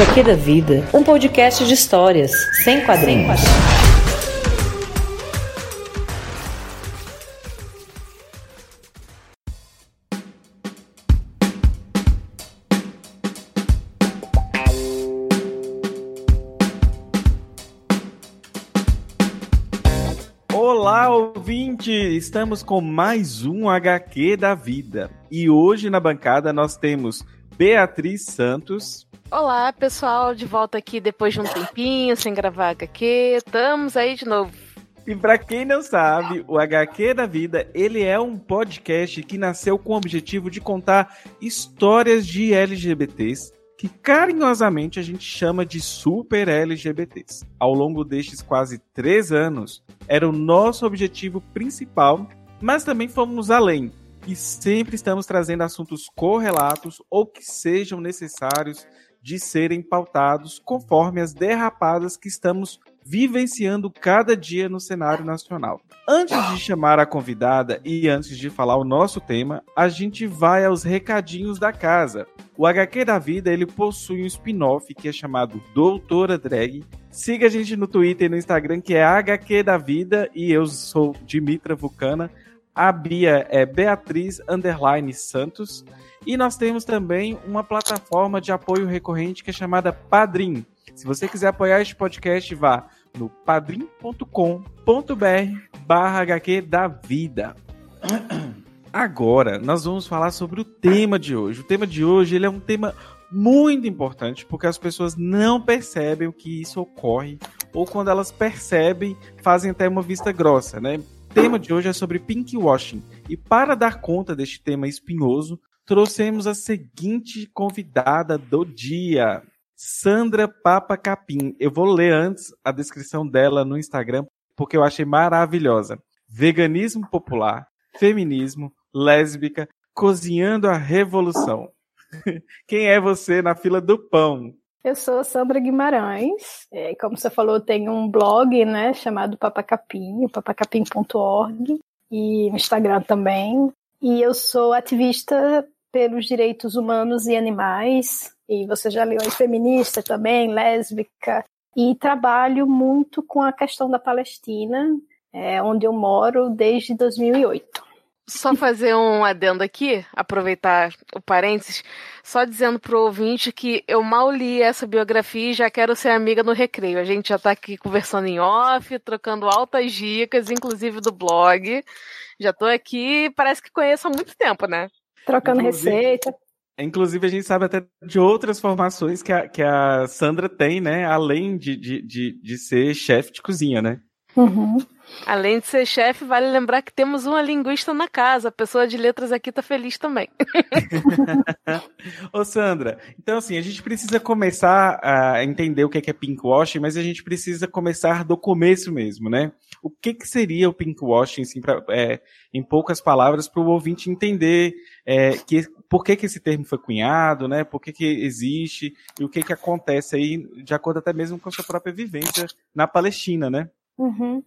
HQ da Vida, um podcast de histórias, sem quadrinhos. Olá, ouvinte! Estamos com mais um HQ da Vida. E hoje na bancada nós temos Beatriz Santos. Olá, pessoal, de volta aqui depois de um tempinho sem gravar HQ. Estamos aí de novo. E para quem não sabe, o HQ da Vida, ele é um podcast que nasceu com o objetivo de contar histórias de LGBTs que carinhosamente a gente chama de super LGBTs. Ao longo destes quase três anos, era o nosso objetivo principal, mas também fomos além e sempre estamos trazendo assuntos correlatos ou que sejam necessários de serem pautados conforme as derrapadas que estamos vivenciando cada dia no cenário nacional. Antes de chamar a convidada e antes de falar o nosso tema, a gente vai aos recadinhos da casa. O HQ da Vida ele possui um spin-off que é chamado Doutora Drag. Siga a gente no Twitter e no Instagram que é HQ da Vida e eu sou Dimitra Vulcana. A Bia é Beatriz Santos. E nós temos também uma plataforma de apoio recorrente que é chamada Padrim. Se você quiser apoiar este podcast, vá no padrim.com.br barra HQ da vida. Agora, nós vamos falar sobre o tema de hoje. O tema de hoje ele é um tema muito importante porque as pessoas não percebem o que isso ocorre ou quando elas percebem, fazem até uma vista grossa, né? O tema de hoje é sobre pinkwashing. E para dar conta deste tema espinhoso, trouxemos a seguinte convidada do dia, Sandra Papa Capim. Eu vou ler antes a descrição dela no Instagram, porque eu achei maravilhosa. Veganismo popular, feminismo, lésbica, cozinhando a revolução. Quem é você na fila do pão? Eu sou Sandra Guimarães. É, como você falou, tenho um blog, né, chamado Papacapim, papacapim.org, e no Instagram também. E eu sou ativista pelos direitos humanos e animais, e você já leu aí feminista também, lésbica, e trabalho muito com a questão da Palestina, é, onde eu moro desde 2008. Só fazer um adendo aqui, aproveitar o parênteses, só dizendo pro ouvinte que eu mal li essa biografia e já quero ser amiga no recreio. A gente já tá aqui conversando em off, trocando altas dicas, inclusive do blog. Já tô aqui, parece que conheço há muito tempo, né? Trocando inclusive, receita. Inclusive, a gente sabe até de outras formações que a, que a Sandra tem, né? Além de, de, de, de ser chefe de cozinha, né? Uhum. Além de ser chefe, vale lembrar que temos uma linguista na casa. A pessoa de letras aqui tá feliz também. Ô, Sandra, então assim, a gente precisa começar a entender o que é pinkwashing, mas a gente precisa começar do começo mesmo, né? O que, que seria o pinkwashing, assim, pra, é, em poucas palavras, para o ouvinte entender é, que, por que, que esse termo foi cunhado, né? Por que, que existe e o que, que acontece aí, de acordo até mesmo com a sua própria vivência na Palestina, né? Uhum.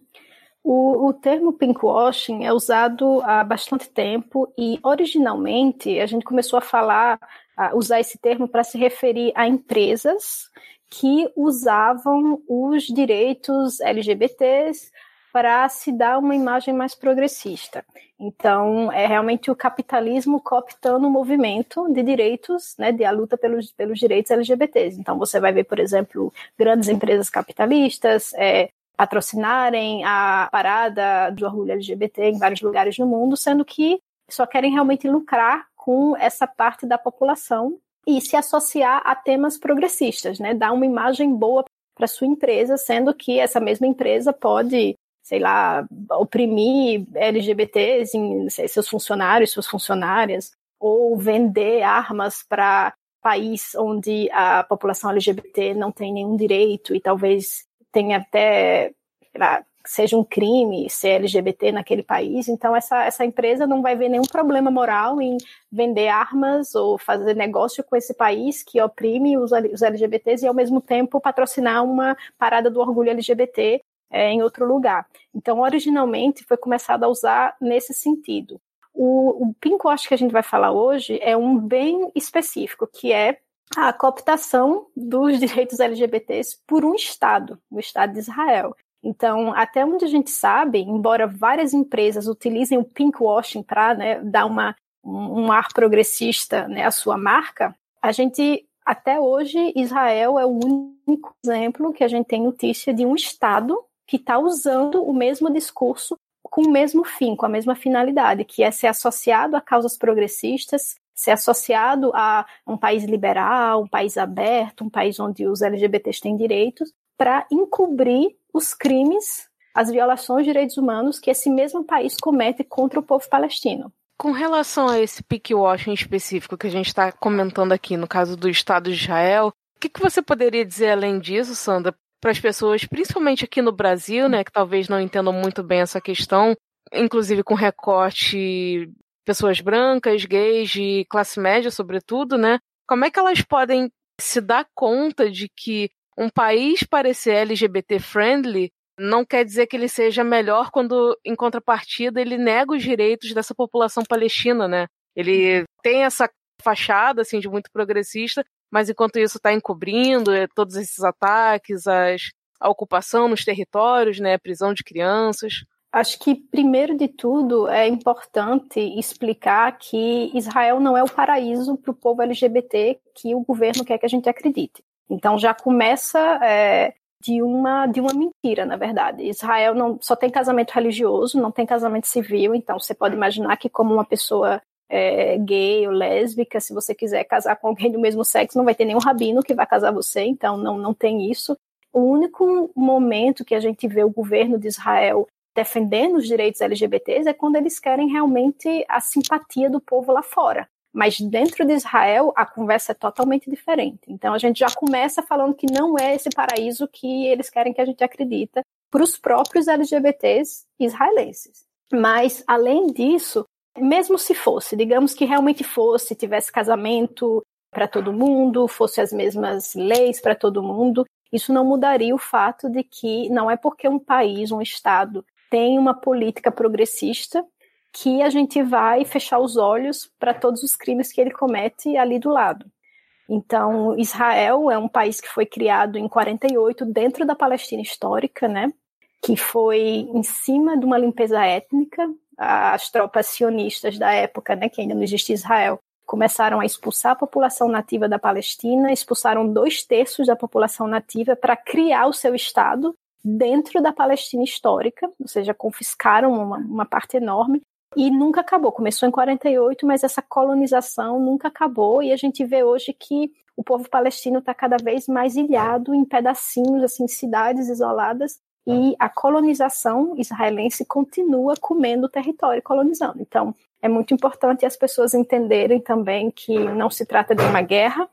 O, o, termo pinkwashing é usado há bastante tempo e originalmente a gente começou a falar, a usar esse termo para se referir a empresas que usavam os direitos LGBTs para se dar uma imagem mais progressista. Então, é realmente o capitalismo cooptando o movimento de direitos, né, de a luta pelos, pelos direitos LGBTs. Então, você vai ver, por exemplo, grandes empresas capitalistas é, patrocinarem a parada do orgulho LGBT em vários lugares no mundo, sendo que só querem realmente lucrar com essa parte da população e se associar a temas progressistas, né? Dar uma imagem boa para sua empresa, sendo que essa mesma empresa pode sei lá, oprimir LGBTs em sei, seus funcionários, suas funcionárias, ou vender armas para país onde a população LGBT não tem nenhum direito e talvez tenha até lá, seja um crime ser LGBT naquele país, então essa, essa empresa não vai ver nenhum problema moral em vender armas ou fazer negócio com esse país que oprime os, os LGBTs e ao mesmo tempo patrocinar uma parada do orgulho LGBT é, em outro lugar. Então, originalmente foi começado a usar nesse sentido. O, o que a gente vai falar hoje é um bem específico, que é a cooptação dos direitos LGBTs por um Estado, o Estado de Israel. Então, até onde a gente sabe, embora várias empresas utilizem o pinkwashing para né, dar uma, um ar progressista né, à sua marca, a gente, até hoje, Israel é o único exemplo que a gente tem notícia de um Estado que está usando o mesmo discurso com o mesmo fim, com a mesma finalidade, que é ser associado a causas progressistas, ser associado a um país liberal, um país aberto, um país onde os LGBTs têm direitos, para encobrir os crimes, as violações de direitos humanos que esse mesmo país comete contra o povo palestino. Com relação a esse washing específico que a gente está comentando aqui, no caso do Estado de Israel, o que, que você poderia dizer além disso, Sandra, para as pessoas, principalmente aqui no Brasil, né, que talvez não entendam muito bem essa questão, inclusive com recorte pessoas brancas, gays, de classe média, sobretudo, né? Como é que elas podem se dar conta de que um país parecer LGBT friendly não quer dizer que ele seja melhor quando, em contrapartida, ele nega os direitos dessa população palestina, né? Ele tem essa fachada, assim, de muito progressista, mas enquanto isso está encobrindo é, todos esses ataques, as, a ocupação nos territórios, né, a prisão de crianças. Acho que, primeiro de tudo, é importante explicar que Israel não é o paraíso para o povo LGBT que o governo quer que a gente acredite. Então já começa é, de uma de uma mentira, na verdade. Israel não só tem casamento religioso, não tem casamento civil. Então você pode imaginar que como uma pessoa é, gay ou lésbica, se você quiser casar com alguém do mesmo sexo, não vai ter nenhum rabino que vai casar você. Então não não tem isso. O único momento que a gente vê o governo de Israel defendendo os direitos LGBTs é quando eles querem realmente a simpatia do povo lá fora. Mas dentro de Israel, a conversa é totalmente diferente. Então a gente já começa falando que não é esse paraíso que eles querem que a gente acredita para os próprios LGBTs israelenses. Mas, além disso, mesmo se fosse, digamos que realmente fosse, tivesse casamento para todo mundo, fosse as mesmas leis para todo mundo, isso não mudaria o fato de que não é porque um país, um Estado, tem uma política progressista que a gente vai fechar os olhos para todos os crimes que ele comete ali do lado. Então, Israel é um país que foi criado em 48 dentro da Palestina histórica, né? Que foi em cima de uma limpeza étnica. As tropas sionistas da época, né, que ainda não existia Israel, começaram a expulsar a população nativa da Palestina, expulsaram dois terços da população nativa para criar o seu estado dentro da Palestina histórica, ou seja, confiscaram uma, uma parte enorme e nunca acabou. Começou em 48, mas essa colonização nunca acabou e a gente vê hoje que o povo palestino está cada vez mais ilhado em pedacinhos, assim, cidades isoladas e a colonização israelense continua comendo o território colonizando. Então, é muito importante as pessoas entenderem também que não se trata de uma guerra.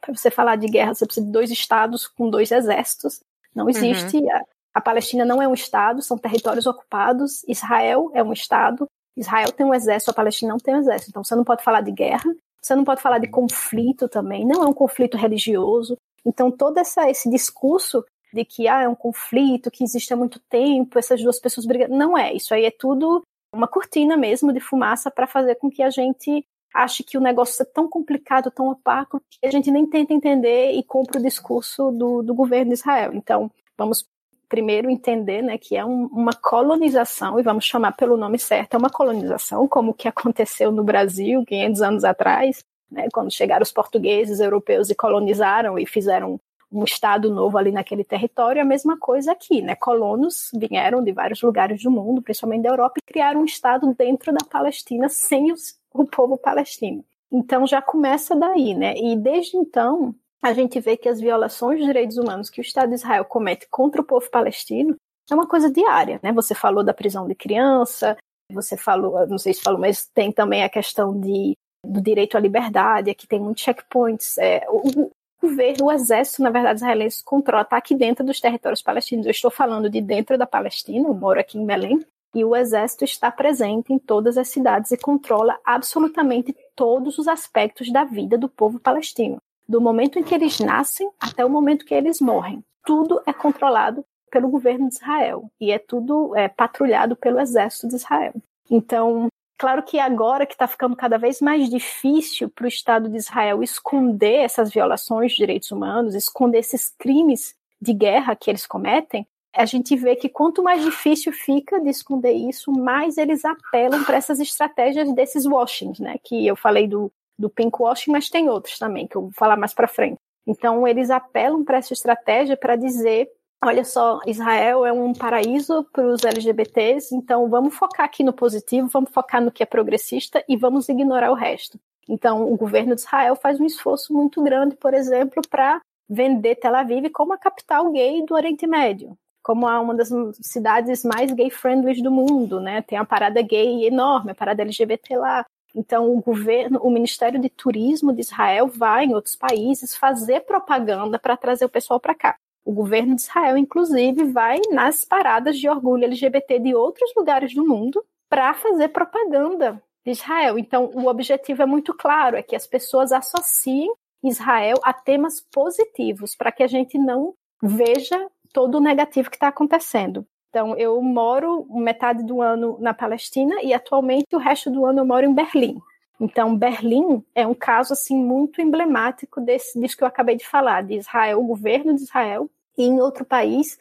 Para você falar de guerra, você precisa de dois estados com dois exércitos. Não existe. Uhum. A, a Palestina não é um estado, são territórios ocupados. Israel é um estado. Israel tem um exército, a Palestina não tem um exército. Então você não pode falar de guerra, você não pode falar de conflito também, não é um conflito religioso. Então todo essa, esse discurso de que ah, é um conflito que existe há muito tempo, essas duas pessoas brigando, não é. Isso aí é tudo uma cortina mesmo de fumaça para fazer com que a gente ache que o negócio é tão complicado, tão opaco, que a gente nem tenta entender e compra o discurso do, do governo de Israel. Então, vamos primeiro entender né, que é um, uma colonização, e vamos chamar pelo nome certo, é uma colonização, como que aconteceu no Brasil 500 anos atrás, né, quando chegaram os portugueses europeus e colonizaram e fizeram um estado novo ali naquele território, a mesma coisa aqui, né? Colonos vieram de vários lugares do mundo, principalmente da Europa, e criaram um estado dentro da Palestina sem os, o povo palestino. Então já começa daí, né? E desde então a gente vê que as violações de direitos humanos que o Estado de Israel comete contra o povo palestino é uma coisa diária, né? Você falou da prisão de criança, você falou, não sei se falou, mas tem também a questão de do direito à liberdade, aqui tem muitos checkpoints. É, o, o governo, o exército, na verdade, israelense controla, está aqui dentro dos territórios palestinos. Eu estou falando de dentro da Palestina, eu moro aqui em Belém, e o exército está presente em todas as cidades e controla absolutamente todos os aspectos da vida do povo palestino, do momento em que eles nascem até o momento que eles morrem. Tudo é controlado pelo governo de Israel e é tudo é, patrulhado pelo exército de Israel. Então, claro que agora que está ficando cada vez mais difícil para o Estado de Israel esconder essas violações de direitos humanos, esconder esses crimes de guerra que eles cometem, a gente vê que quanto mais difícil fica de esconder isso, mais eles apelam para essas estratégias desses washings, né? Que eu falei do, do pink washing, mas tem outros também, que eu vou falar mais para frente. Então, eles apelam para essa estratégia para dizer: olha só, Israel é um paraíso para os LGBTs, então vamos focar aqui no positivo, vamos focar no que é progressista e vamos ignorar o resto. Então, o governo de Israel faz um esforço muito grande, por exemplo, para vender Tel Aviv como a capital gay do Oriente Médio como uma das cidades mais gay-friendly do mundo, né? Tem a parada gay enorme, a parada LGBT lá. Então, o governo, o Ministério de Turismo de Israel vai em outros países fazer propaganda para trazer o pessoal para cá. O governo de Israel, inclusive, vai nas paradas de orgulho LGBT de outros lugares do mundo para fazer propaganda de Israel. Então, o objetivo é muito claro, é que as pessoas associem Israel a temas positivos, para que a gente não veja todo o negativo que está acontecendo. Então, eu moro metade do ano na Palestina e atualmente o resto do ano eu moro em Berlim. Então, Berlim é um caso assim muito emblemático desse, disso que eu acabei de falar, de Israel, o governo de Israel, e em outro país,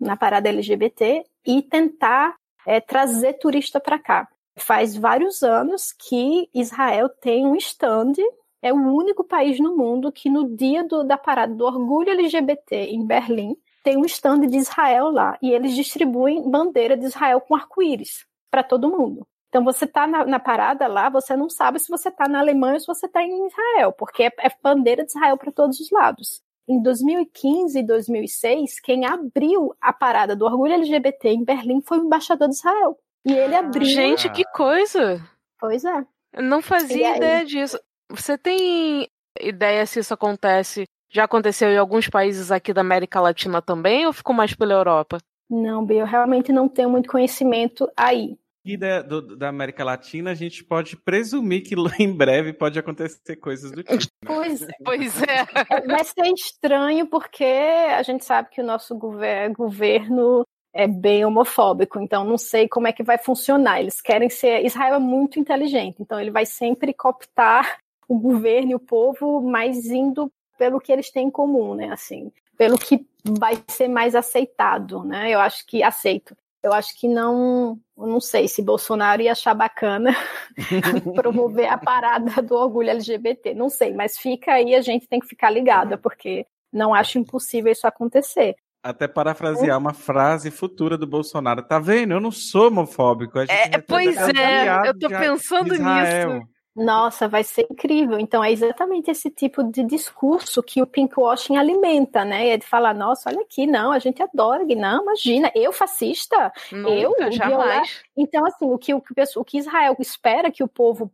na parada LGBT, e tentar é, trazer turista para cá. Faz vários anos que Israel tem um stand, é o único país no mundo que no dia do, da parada do orgulho LGBT em Berlim, tem um stand de Israel lá e eles distribuem bandeira de Israel com arco-íris para todo mundo. Então você está na, na, parada lá, você não sabe se você está na Alemanha ou se você está em Israel, porque é, é bandeira de Israel para todos os lados. Em 2015 e 2006, quem abriu a parada do orgulho LGBT em Berlim foi o embaixador de Israel. E ele ah, abriu. Gente, que coisa! Pois é. Eu não fazia ideia disso. Você tem ideia se isso acontece já aconteceu em alguns países aqui da América Latina também ou ficou mais pela Europa? Não, Bia, eu realmente não tenho muito conhecimento aí. E da, do, da América Latina, a gente pode presumir que em breve pode acontecer coisas do tipo. Pois, é. pois é. Vai ser estranho porque a gente sabe que o nosso gover governo é bem homofóbico, então não sei como é que vai funcionar. Eles querem ser. Israel é muito inteligente, então ele vai sempre cooptar o governo e o povo, mas indo pelo que eles têm em comum, né? Assim, pelo que vai ser mais aceitado, né? Eu acho que aceito. Eu acho que não, não sei se Bolsonaro ia achar bacana promover a parada do orgulho LGBT, não sei, mas fica aí, a gente tem que ficar ligada, porque não acho impossível isso acontecer. Até parafrasear uma frase futura do Bolsonaro. Tá vendo? Eu não sou homofóbico. É, pois é, eu tô pensando nisso. Nossa, vai ser incrível. Então, é exatamente esse tipo de discurso que o pinkwashing alimenta, né? É de falar, nossa, olha aqui, não, a gente adora, não, imagina, eu fascista, Nunca, eu jamais. Então, assim, o que, o, o que Israel espera que o povo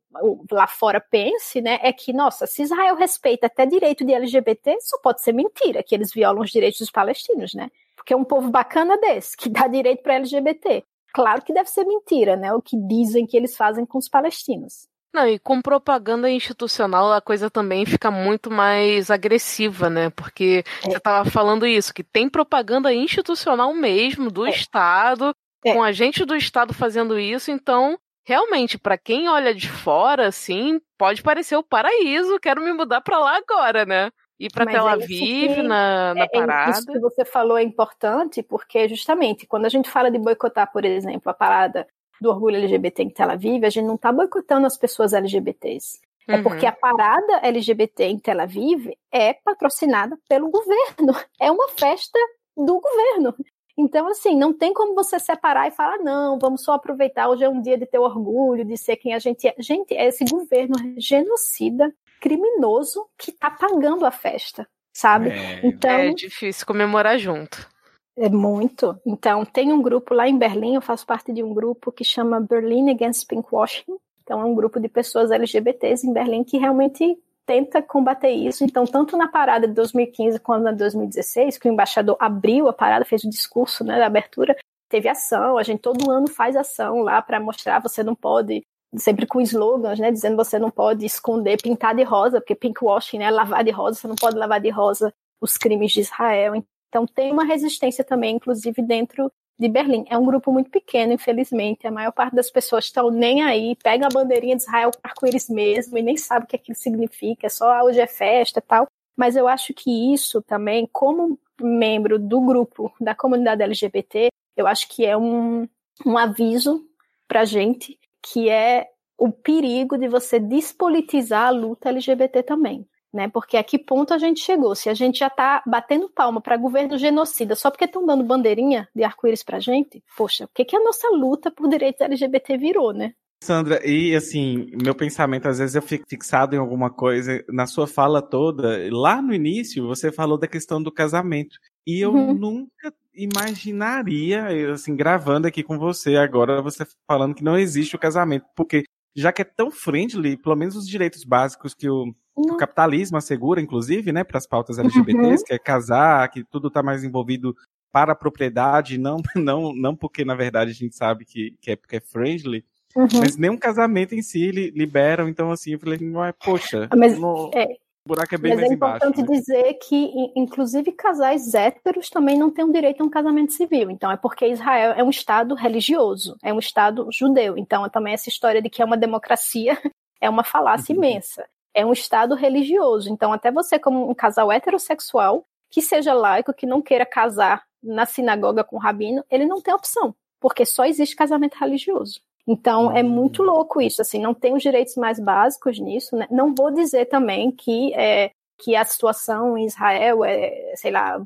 lá fora pense, né, é que, nossa, se Israel respeita até direito de LGBT, só pode ser mentira que eles violam os direitos dos palestinos, né? Porque é um povo bacana desse, que dá direito para LGBT. Claro que deve ser mentira, né? O que dizem que eles fazem com os palestinos. Não, e com propaganda institucional a coisa também fica muito mais agressiva, né? Porque é. você estava falando isso, que tem propaganda institucional mesmo do é. Estado, é. com a gente do Estado fazendo isso, então realmente, para quem olha de fora, assim, pode parecer o paraíso, quero me mudar para lá agora, né? Ir para Tel é Aviv que, na, na parada. Isso que você falou é importante, porque justamente quando a gente fala de boicotar, por exemplo, a parada do orgulho LGBT em Tel Aviv, a gente não está boicotando as pessoas LGBTs. É uhum. porque a parada LGBT em Tel Aviv é patrocinada pelo governo. É uma festa do governo. Então, assim, não tem como você separar e falar, não, vamos só aproveitar, hoje é um dia de ter orgulho, de ser quem a gente é. Gente, é esse governo genocida, criminoso, que está pagando a festa, sabe? É, então, é difícil comemorar junto. É muito. Então, tem um grupo lá em Berlim, eu faço parte de um grupo que chama Berlin Against Pinkwashing. Então, é um grupo de pessoas LGBTs em Berlim que realmente tenta combater isso. Então, tanto na parada de 2015 quanto na 2016, que o embaixador abriu a parada, fez o discurso né, da abertura, teve ação. A gente todo ano faz ação lá para mostrar você não pode, sempre com slogans, né, dizendo você não pode esconder, pintar de rosa, porque pinkwashing, né, lavar de rosa, você não pode lavar de rosa os crimes de Israel. Então, tem uma resistência também, inclusive dentro de Berlim. É um grupo muito pequeno, infelizmente. A maior parte das pessoas estão nem aí, pega a bandeirinha de Israel com arco-íris mesmo e nem sabe o que aquilo significa, é só ah, hoje é festa e tal. Mas eu acho que isso também, como membro do grupo da comunidade LGBT, eu acho que é um, um aviso pra gente que é o perigo de você despolitizar a luta LGBT também né? Porque a que ponto a gente chegou? Se a gente já está batendo palma para governo genocida só porque estão dando bandeirinha de arco-íris para gente, poxa, o que, que a nossa luta por direitos LGBT virou, né? Sandra, e assim, meu pensamento, às vezes eu fico fixado em alguma coisa, na sua fala toda, lá no início você falou da questão do casamento. E eu uhum. nunca imaginaria, assim, gravando aqui com você agora, você falando que não existe o casamento, porque já que é tão friendly, pelo menos os direitos básicos que o, que o capitalismo assegura, inclusive, né, para as pautas LGBTs, uhum. que é casar, que tudo está mais envolvido para a propriedade, não, não, não porque, na verdade, a gente sabe que, que, é, que é friendly, uhum. mas nem um casamento em si liberam, então, assim, eu falei, poxa, mas, no... é, o buraco é bem Mas mais é importante embaixo, né? dizer que, inclusive, casais héteros também não têm o direito a um casamento civil. Então, é porque Israel é um Estado religioso, é um Estado judeu. Então, é também essa história de que é uma democracia é uma falácia uhum. imensa. É um Estado religioso. Então, até você, como um casal heterossexual, que seja laico, que não queira casar na sinagoga com o rabino, ele não tem opção, porque só existe casamento religioso. Então é muito hum. louco isso, assim, não tem os direitos mais básicos nisso, né? Não vou dizer também que é, que a situação em Israel é, sei lá,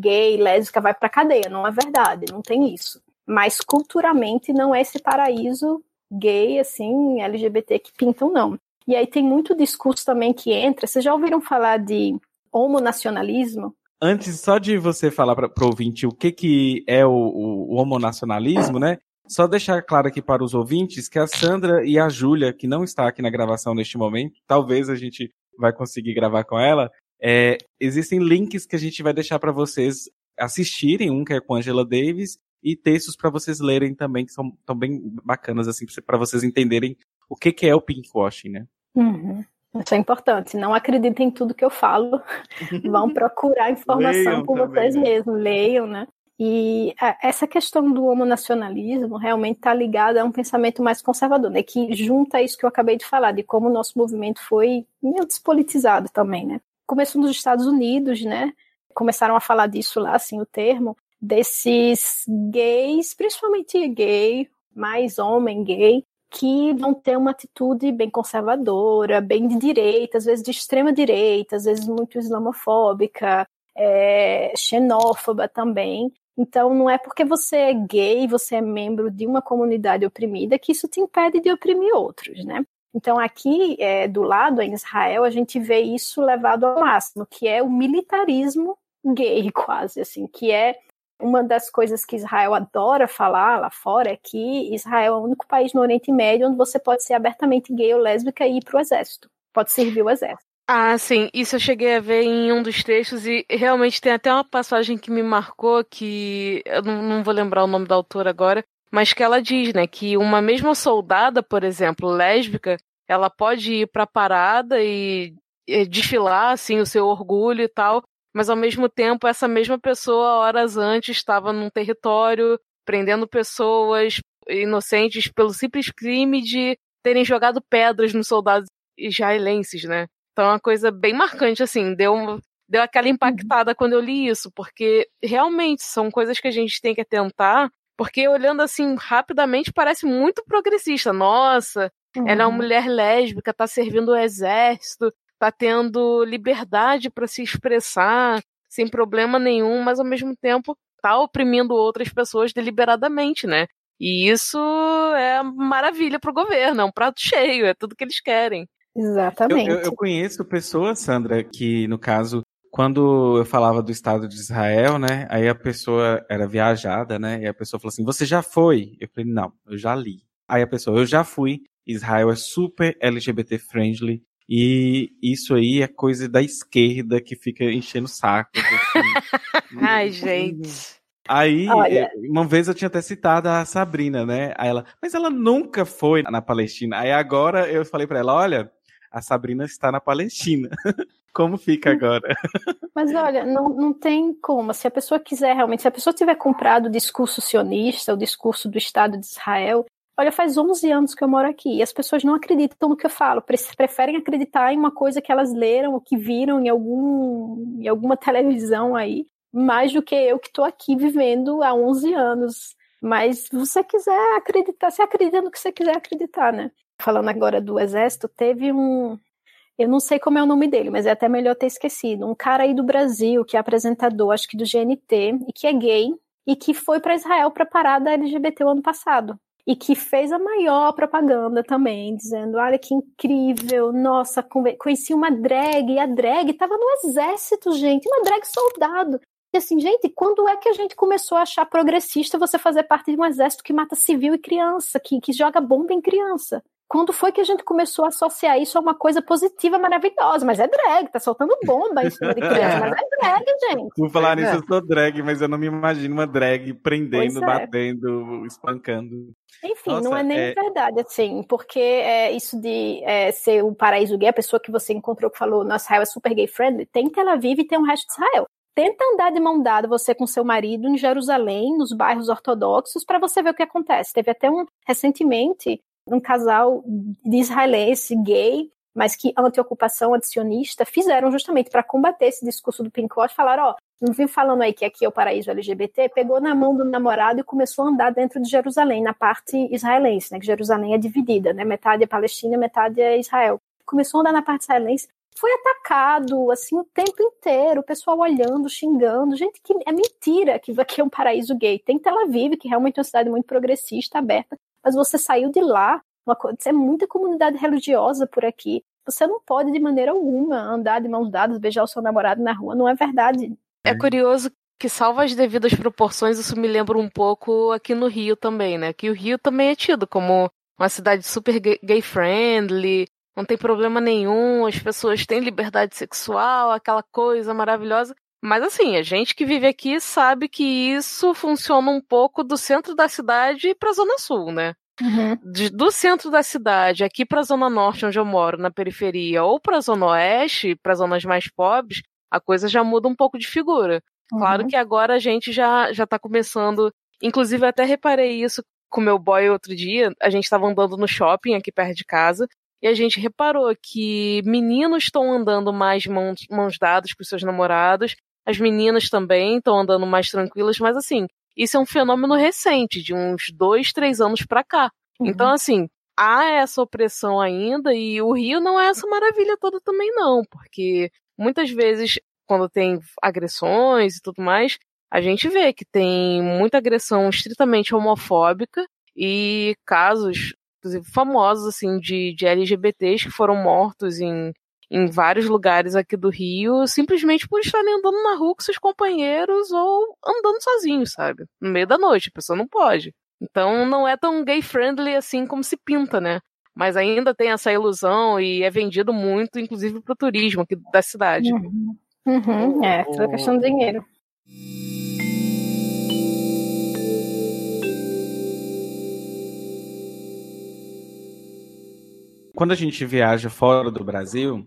gay, lésbica vai para cadeia, não é verdade, não tem isso. Mas culturalmente não é esse paraíso gay assim, LGBT que pintam não. E aí tem muito discurso também que entra. Vocês já ouviram falar de homonacionalismo? Antes só de você falar para o ouvinte o que, que é o, o, o homonacionalismo, né? Só deixar claro aqui para os ouvintes que a Sandra e a Júlia, que não está aqui na gravação neste momento, talvez a gente vai conseguir gravar com ela, é, existem links que a gente vai deixar para vocês assistirem, um que é com Angela Davis, e textos para vocês lerem também, que são tão bem bacanas, assim, para vocês entenderem o que, que é o pinkwashing, né? Uhum. Isso é importante. Não acreditem em tudo que eu falo. Vão procurar informação por vocês né? mesmos. Leiam, né? E essa questão do homonacionalismo realmente está ligada a um pensamento mais conservador, né? Que junta isso que eu acabei de falar, de como o nosso movimento foi meio despolitizado também, né? Começou nos Estados Unidos, né? Começaram a falar disso lá, assim, o termo, desses gays, principalmente gay, mais homem gay, que vão ter uma atitude bem conservadora, bem de direita, às vezes de extrema direita, às vezes muito islamofóbica, é, xenófoba também, então, não é porque você é gay, você é membro de uma comunidade oprimida, que isso te impede de oprimir outros, né? Então, aqui é, do lado, em Israel, a gente vê isso levado ao máximo, que é o militarismo gay, quase, assim, que é uma das coisas que Israel adora falar lá fora é que Israel é o único país no Oriente Médio onde você pode ser abertamente gay ou lésbica e ir para o exército, pode servir o exército. Ah, sim, isso eu cheguei a ver em um dos textos e realmente tem até uma passagem que me marcou que eu não, não vou lembrar o nome da autora agora, mas que ela diz, né, que uma mesma soldada, por exemplo, lésbica, ela pode ir para parada e, e desfilar assim o seu orgulho e tal, mas ao mesmo tempo essa mesma pessoa horas antes estava num território prendendo pessoas inocentes pelo simples crime de terem jogado pedras nos soldados israelenses, né? Então é uma coisa bem marcante, assim, deu, deu aquela uhum. impactada quando eu li isso, porque realmente são coisas que a gente tem que atentar, porque olhando assim rapidamente parece muito progressista. Nossa, uhum. ela é uma uhum. mulher lésbica, tá servindo o exército, tá tendo liberdade para se expressar sem problema nenhum, mas ao mesmo tempo tá oprimindo outras pessoas deliberadamente, né? E isso é maravilha pro governo, é um prato cheio, é tudo que eles querem. Exatamente. Eu, eu, eu, conheço pessoas, Sandra, que no caso, quando eu falava do Estado de Israel, né? Aí a pessoa era viajada, né? E a pessoa falou assim: Você já foi? Eu falei: Não, eu já li. Aí a pessoa: Eu já fui. Israel é super LGBT friendly. E isso aí é coisa da esquerda que fica enchendo o saco. Assim. Ai, gente. Aí, Olha. uma vez eu tinha até citado a Sabrina, né? Aí ela, mas ela nunca foi na Palestina. Aí agora eu falei para ela, olha, a Sabrina está na Palestina. Como fica agora? Mas olha, não, não tem como. Se a pessoa quiser realmente, se a pessoa tiver comprado o discurso sionista, o discurso do Estado de Israel, olha, faz 11 anos que eu moro aqui e as pessoas não acreditam no que eu falo, preferem acreditar em uma coisa que elas leram ou que viram em, algum, em alguma televisão aí, mais do que eu que estou aqui vivendo há 11 anos. Mas você quiser acreditar, você acredita no que você quiser acreditar, né? Falando agora do exército, teve um, eu não sei como é o nome dele, mas é até melhor ter esquecido. Um cara aí do Brasil, que é apresentador, acho que do GNT, e que é gay, e que foi para Israel para parar da LGBT o ano passado. E que fez a maior propaganda também, dizendo: olha que incrível, nossa, conheci uma drag, e a drag estava no exército, gente, uma drag soldado. E assim, gente, quando é que a gente começou a achar progressista você fazer parte de um exército que mata civil e criança, que, que joga bomba em criança? Quando foi que a gente começou a associar isso a uma coisa positiva, maravilhosa? Mas é drag, tá soltando bomba em cima de criança, mas é drag, gente. Por falar nisso, é. eu sou drag, mas eu não me imagino uma drag prendendo, é. batendo, espancando. Enfim, Nossa, não é nem é... verdade, assim, porque é, isso de é, ser o paraíso gay, a pessoa que você encontrou que falou, nossa, Israel é super gay friendly, tem Tel Aviv e tem o resto de Israel. Tenta andar de mão dada você com seu marido em Jerusalém, nos bairros ortodoxos, para você ver o que acontece. Teve até um recentemente um casal de israelense gay, mas que anti-ocupação antisionista fizeram justamente para combater esse discurso do Pinkwatch, falaram, ó, não vim falando aí que aqui é o paraíso LGBT, pegou na mão do namorado e começou a andar dentro de Jerusalém, na parte israelense, né, que Jerusalém é dividida, né, metade é Palestina, metade é Israel. Começou a andar na parte israelense, foi atacado, assim, o tempo inteiro, o pessoal olhando, xingando, gente, que é mentira que aqui é um paraíso gay. Tem Tel Aviv, que realmente é uma cidade muito progressista, aberta, mas você saiu de lá, uma, é muita comunidade religiosa por aqui. Você não pode, de maneira alguma, andar de mãos dadas, beijar o seu namorado na rua. Não é verdade. É curioso que, salva as devidas proporções, isso me lembra um pouco aqui no Rio também, né? Que o Rio também é tido como uma cidade super gay-friendly, não tem problema nenhum, as pessoas têm liberdade sexual, aquela coisa maravilhosa. Mas assim, a gente que vive aqui sabe que isso funciona um pouco do centro da cidade para a zona sul, né? Uhum. De, do centro da cidade aqui para a zona norte, onde eu moro, na periferia, ou para a zona oeste, para zonas mais pobres, a coisa já muda um pouco de figura. Uhum. Claro que agora a gente já já está começando. Inclusive, até reparei isso com meu boy outro dia. A gente estava andando no shopping aqui perto de casa e a gente reparou que meninos estão andando mais mãos, mãos dadas com seus namorados as meninas também estão andando mais tranquilas, mas assim, isso é um fenômeno recente, de uns dois, três anos para cá. Uhum. Então, assim, há essa opressão ainda e o Rio não é essa maravilha toda também, não, porque muitas vezes, quando tem agressões e tudo mais, a gente vê que tem muita agressão estritamente homofóbica e casos, inclusive, famosos, assim, de, de LGBTs que foram mortos em em vários lugares aqui do Rio, simplesmente por estarem andando na rua com seus companheiros ou andando sozinhos, sabe? No meio da noite, a pessoa não pode. Então não é tão gay friendly assim como se pinta, né? Mas ainda tem essa ilusão e é vendido muito, inclusive para o turismo aqui da cidade. Uhum. Uhum. É, toda questão de dinheiro. Quando a gente viaja fora do Brasil,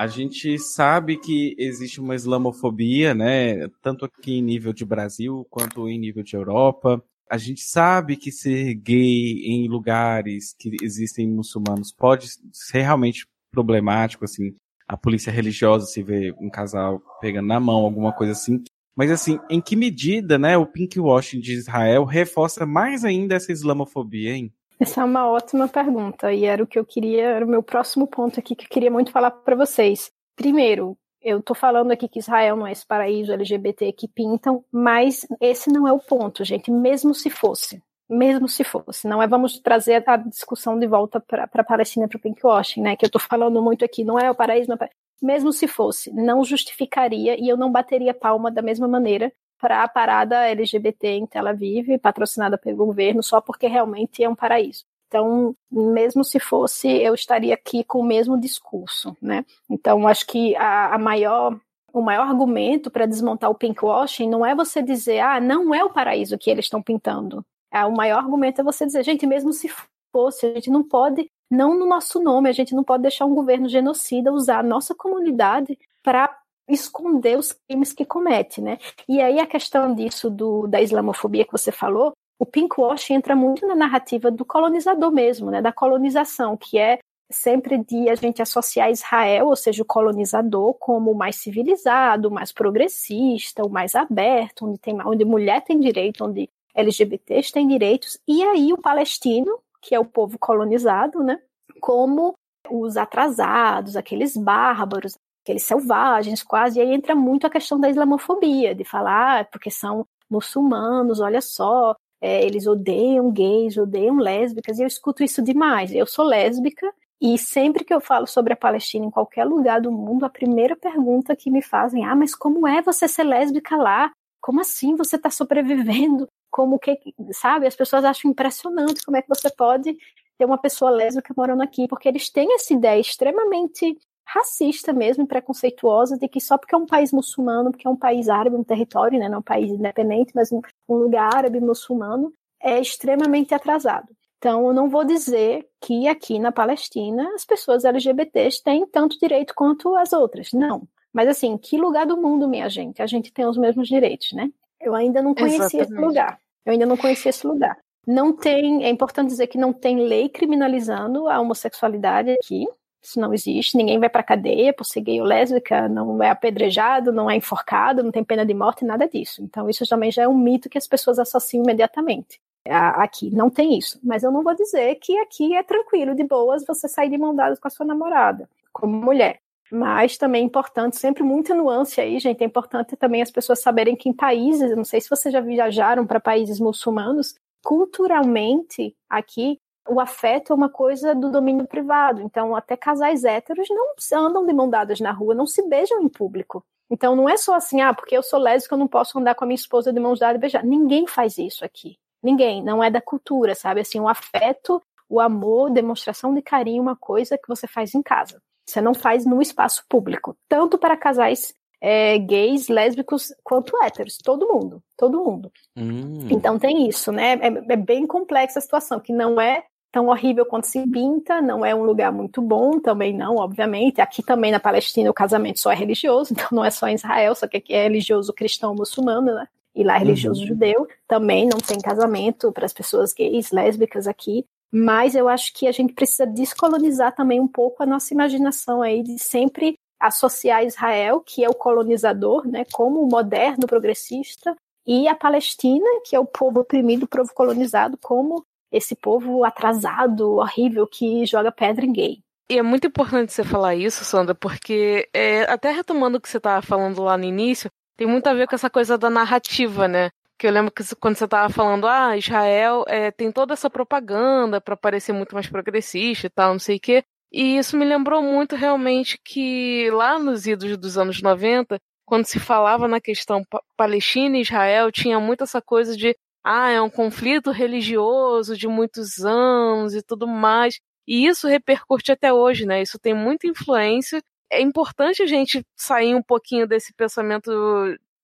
a gente sabe que existe uma islamofobia, né? Tanto aqui em nível de Brasil quanto em nível de Europa. A gente sabe que ser gay em lugares que existem muçulmanos pode ser realmente problemático, assim. A polícia religiosa se vê um casal pegando na mão, alguma coisa assim. Mas assim, em que medida, né, o pinkwashing de Israel reforça mais ainda essa islamofobia, hein? Essa é uma ótima pergunta e era o que eu queria, era o meu próximo ponto aqui que eu queria muito falar para vocês. Primeiro, eu estou falando aqui que Israel não é esse paraíso LGBT que pintam, mas esse não é o ponto, gente, mesmo se fosse. Mesmo se fosse, não é vamos trazer a discussão de volta para a Palestina, para o pinkwashing, né? Que eu estou falando muito aqui, não é o paraíso, não é o paraíso. Mesmo se fosse, não justificaria e eu não bateria palma da mesma maneira para a parada LGBT em Tel Aviv, patrocinada pelo governo, só porque realmente é um paraíso. Então, mesmo se fosse, eu estaria aqui com o mesmo discurso, né? Então, acho que a, a maior o maior argumento para desmontar o pinkwashing não é você dizer, ah, não é o paraíso que eles estão pintando. É, o maior argumento é você dizer, gente, mesmo se fosse, a gente não pode, não no nosso nome, a gente não pode deixar um governo genocida usar a nossa comunidade para esconder os crimes que comete, né? E aí a questão disso do, da islamofobia que você falou, o pinkwash entra muito na narrativa do colonizador mesmo, né? Da colonização, que é sempre de a gente associar Israel, ou seja, o colonizador, como o mais civilizado, o mais progressista, o mais aberto, onde tem onde mulher tem direito, onde LGBTs têm direitos, e aí o palestino, que é o povo colonizado, né? Como os atrasados, aqueles bárbaros, aqueles selvagens quase, e aí entra muito a questão da islamofobia, de falar, ah, porque são muçulmanos, olha só, é, eles odeiam gays, odeiam lésbicas, e eu escuto isso demais. Eu sou lésbica, e sempre que eu falo sobre a Palestina em qualquer lugar do mundo, a primeira pergunta que me fazem, ah, mas como é você ser lésbica lá? Como assim você está sobrevivendo? Como que, sabe? As pessoas acham impressionante como é que você pode ter uma pessoa lésbica morando aqui, porque eles têm essa ideia extremamente racista mesmo, preconceituosa, de que só porque é um país muçulmano, porque é um país árabe, um território, né, não um país independente, mas um, um lugar árabe muçulmano, é extremamente atrasado. Então, eu não vou dizer que aqui na Palestina as pessoas LGBTs têm tanto direito quanto as outras. Não. Mas, assim, que lugar do mundo, minha gente? A gente tem os mesmos direitos, né? Eu ainda não conhecia esse lugar. Eu ainda não conhecia esse lugar. Não tem, é importante dizer que não tem lei criminalizando a homossexualidade aqui. Isso não existe. Ninguém vai para cadeia por ser gay ou lésbica, não é apedrejado, não é enforcado, não tem pena de morte, nada disso. Então, isso também já é um mito que as pessoas associam imediatamente. Aqui não tem isso. Mas eu não vou dizer que aqui é tranquilo, de boas, você sair de mão dadas com a sua namorada, como mulher. Mas também é importante, sempre muita nuance aí, gente. É importante também as pessoas saberem que em países, não sei se vocês já viajaram para países muçulmanos, culturalmente aqui o afeto é uma coisa do domínio privado. Então, até casais héteros não andam de mão dadas na rua, não se beijam em público. Então, não é só assim, ah, porque eu sou lésbica, eu não posso andar com a minha esposa de mãos dadas e beijar. Ninguém faz isso aqui. Ninguém. Não é da cultura, sabe? Assim, o afeto, o amor, demonstração de carinho, uma coisa que você faz em casa. Você não faz no espaço público. Tanto para casais é, gays, lésbicos, quanto héteros. Todo mundo. Todo mundo. Hum. Então tem isso, né? É, é bem complexa a situação, que não é tão horrível quanto se pinta, não é um lugar muito bom, também não, obviamente. Aqui também na Palestina o casamento só é religioso, então não é só em Israel, só que aqui é religioso cristão muçulmano, né? E lá é religioso uhum. judeu, também não tem casamento para as pessoas gays, lésbicas aqui. Mas eu acho que a gente precisa descolonizar também um pouco a nossa imaginação aí de sempre associar Israel, que é o colonizador, né, como o moderno progressista, e a Palestina, que é o povo oprimido, o povo colonizado, como esse povo atrasado, horrível, que joga pedra em gay. E é muito importante você falar isso, Sandra, porque é, até retomando o que você estava falando lá no início, tem muito a ver com essa coisa da narrativa, né? Que eu lembro que quando você estava falando, ah, Israel é, tem toda essa propaganda para parecer muito mais progressista e tal, não sei o quê. E isso me lembrou muito realmente que lá nos idos dos anos 90, quando se falava na questão Palestina e Israel, tinha muito essa coisa de ah, é um conflito religioso de muitos anos e tudo mais. E isso repercute até hoje, né? Isso tem muita influência. É importante a gente sair um pouquinho desse pensamento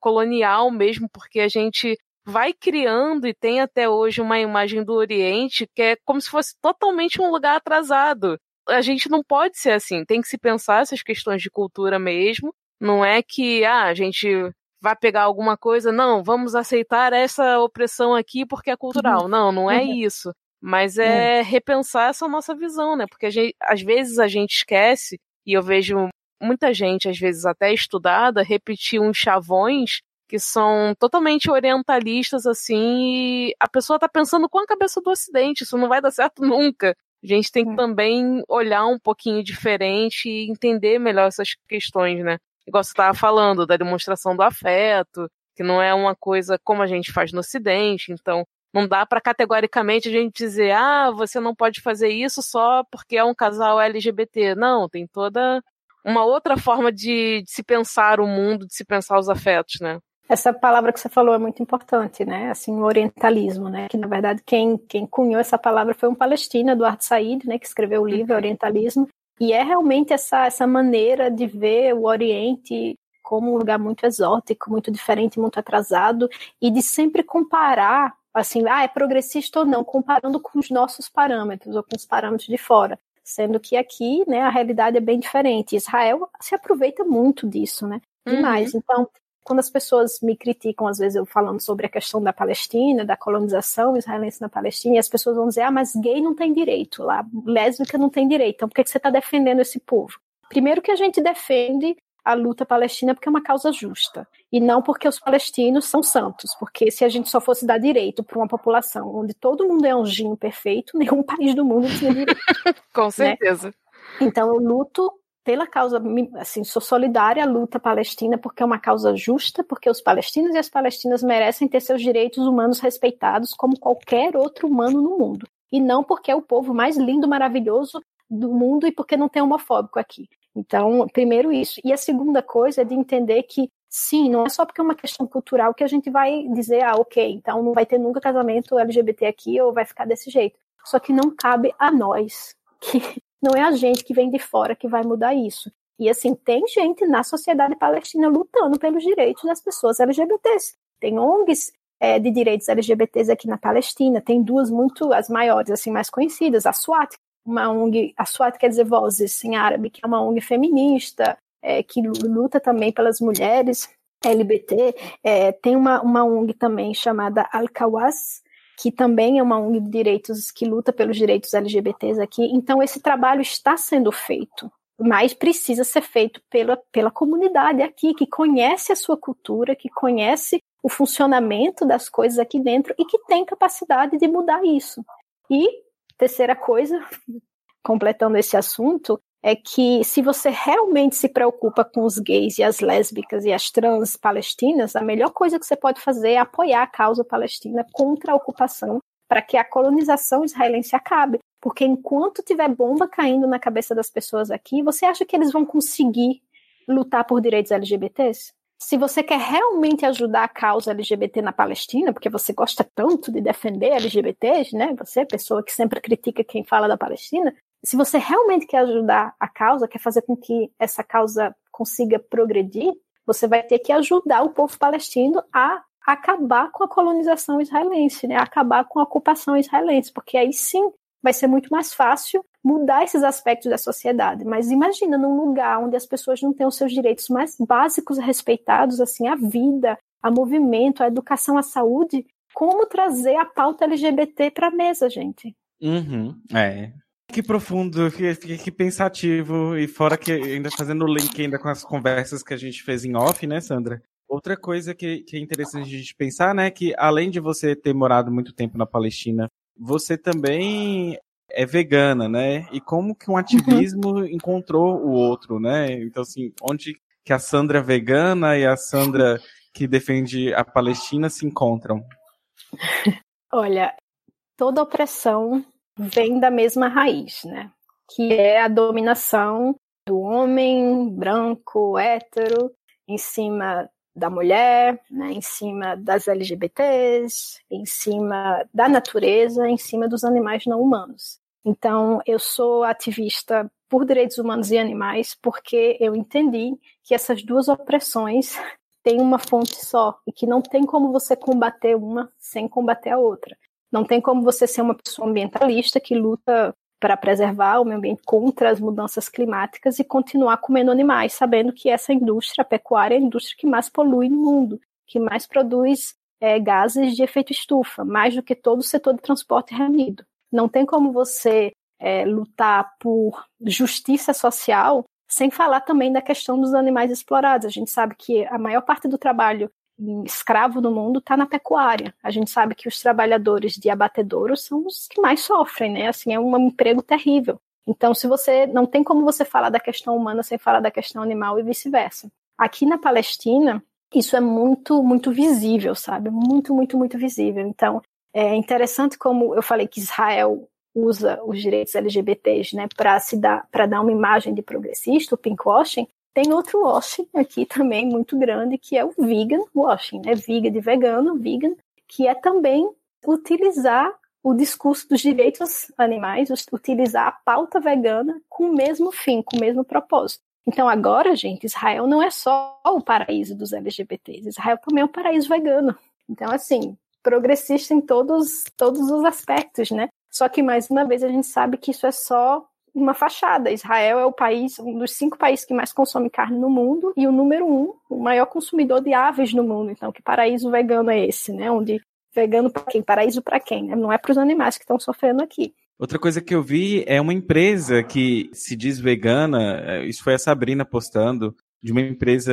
colonial mesmo, porque a gente vai criando e tem até hoje uma imagem do Oriente que é como se fosse totalmente um lugar atrasado. A gente não pode ser assim, tem que se pensar essas questões de cultura mesmo. Não é que ah, a gente vai pegar alguma coisa, não, vamos aceitar essa opressão aqui porque é cultural. Não, não é uhum. isso. Mas é, é repensar essa nossa visão, né? Porque gente, às vezes a gente esquece, e eu vejo muita gente, às vezes até estudada, repetir uns chavões que são totalmente orientalistas, assim, e a pessoa tá pensando com a cabeça do Ocidente, isso não vai dar certo nunca. A gente tem que é. também olhar um pouquinho diferente e entender melhor essas questões, né? igual você estava falando, da demonstração do afeto, que não é uma coisa como a gente faz no Ocidente, então não dá para categoricamente a gente dizer, ah, você não pode fazer isso só porque é um casal LGBT. Não, tem toda uma outra forma de, de se pensar o mundo, de se pensar os afetos, né? Essa palavra que você falou é muito importante, né? Assim, o orientalismo, né? Que na verdade quem, quem cunhou essa palavra foi um palestino, Eduardo Said, né? Que escreveu o livro uhum. Orientalismo. E é realmente essa, essa maneira de ver o Oriente como um lugar muito exótico, muito diferente, muito atrasado, e de sempre comparar, assim, ah, é progressista ou não, comparando com os nossos parâmetros ou com os parâmetros de fora. Sendo que aqui, né, a realidade é bem diferente. Israel se aproveita muito disso, né? Demais. Uhum. Então, quando as pessoas me criticam, às vezes eu falando sobre a questão da Palestina, da colonização israelense na Palestina, e as pessoas vão dizer, ah, mas gay não tem direito, lá, lésbica não tem direito, então por que você está defendendo esse povo? Primeiro que a gente defende a luta palestina porque é uma causa justa, e não porque os palestinos são santos, porque se a gente só fosse dar direito para uma população onde todo mundo é anjinho perfeito, nenhum país do mundo tinha direito. Com né? certeza. Né? Então eu luto pela causa, assim, sou solidária à luta palestina porque é uma causa justa, porque os palestinos e as palestinas merecem ter seus direitos humanos respeitados como qualquer outro humano no mundo. E não porque é o povo mais lindo, maravilhoso do mundo e porque não tem homofóbico aqui. Então, primeiro isso. E a segunda coisa é de entender que, sim, não é só porque é uma questão cultural que a gente vai dizer, ah, ok, então não vai ter nunca casamento LGBT aqui ou vai ficar desse jeito. Só que não cabe a nós que não é a gente que vem de fora que vai mudar isso. E assim, tem gente na sociedade palestina lutando pelos direitos das pessoas LGBTs. Tem ONGs é, de direitos LGBTs aqui na Palestina. Tem duas muito, as maiores, assim, mais conhecidas. A SWAT, uma ONG, a SWAT quer dizer Vozes em árabe, que é uma ONG feminista, é, que luta também pelas mulheres LGBT. É, tem uma, uma ONG também chamada Al-Kawas, que também é uma ONG de direitos que luta pelos direitos LGBTs aqui. Então, esse trabalho está sendo feito, mas precisa ser feito pela, pela comunidade aqui, que conhece a sua cultura, que conhece o funcionamento das coisas aqui dentro e que tem capacidade de mudar isso. E, terceira coisa, completando esse assunto, é que se você realmente se preocupa com os gays e as lésbicas e as trans palestinas, a melhor coisa que você pode fazer é apoiar a causa palestina contra a ocupação, para que a colonização israelense acabe. Porque enquanto tiver bomba caindo na cabeça das pessoas aqui, você acha que eles vão conseguir lutar por direitos LGBTs? Se você quer realmente ajudar a causa LGBT na Palestina, porque você gosta tanto de defender LGBTs, né? Você, pessoa que sempre critica quem fala da Palestina, se você realmente quer ajudar a causa, quer fazer com que essa causa consiga progredir, você vai ter que ajudar o povo palestino a acabar com a colonização israelense, né? acabar com a ocupação israelense, porque aí sim vai ser muito mais fácil mudar esses aspectos da sociedade. Mas imagina num lugar onde as pessoas não têm os seus direitos mais básicos respeitados, assim, a vida, a movimento, a educação, a saúde, como trazer a pauta LGBT para a mesa, gente? Uhum, é, que profundo, que, que, pensativo, e fora que ainda fazendo o link ainda com as conversas que a gente fez em off, né, Sandra? Outra coisa que, que é interessante a gente pensar, né, que além de você ter morado muito tempo na Palestina, você também é vegana, né? E como que um ativismo uhum. encontrou o outro, né? Então, assim, onde que a Sandra vegana e a Sandra que defende a Palestina se encontram? Olha, toda opressão vem da mesma raiz, né? Que é a dominação do homem branco, hétero, em cima da mulher, né, em cima das LGBTs, em cima da natureza, em cima dos animais não humanos. Então, eu sou ativista por direitos humanos e animais porque eu entendi que essas duas opressões têm uma fonte só e que não tem como você combater uma sem combater a outra. Não tem como você ser uma pessoa ambientalista que luta para preservar o meio ambiente contra as mudanças climáticas e continuar comendo animais, sabendo que essa indústria, a pecuária, é a indústria que mais polui no mundo, que mais produz é, gases de efeito estufa, mais do que todo o setor de transporte reunido. Não tem como você é, lutar por justiça social sem falar também da questão dos animais explorados. A gente sabe que a maior parte do trabalho escravo no mundo está na pecuária. A gente sabe que os trabalhadores de abatedouros são os que mais sofrem, né? Assim, é um emprego terrível. Então, se você não tem como você falar da questão humana sem falar da questão animal e vice-versa. Aqui na Palestina, isso é muito, muito visível, sabe? Muito, muito, muito visível. Então, é interessante como eu falei que Israel usa os direitos LGBTs, né, para se dar, para dar uma imagem de progressista, o pinkwashing, tem outro washing aqui também muito grande, que é o vegan washing, né? Vegan de vegano, vegan, que é também utilizar o discurso dos direitos animais, utilizar a pauta vegana com o mesmo fim, com o mesmo propósito. Então agora, gente, Israel não é só o paraíso dos LGBTs, Israel também é um paraíso vegano. Então, assim, progressista em todos, todos os aspectos, né? Só que, mais uma vez, a gente sabe que isso é só uma fachada. Israel é o país, um dos cinco países que mais consome carne no mundo e o número um, o maior consumidor de aves no mundo. Então, que paraíso vegano é esse, né? Onde vegano para quem? Paraíso para quem? Né? Não é para os animais que estão sofrendo aqui. Outra coisa que eu vi é uma empresa que se diz vegana, é, isso foi a Sabrina postando, de uma empresa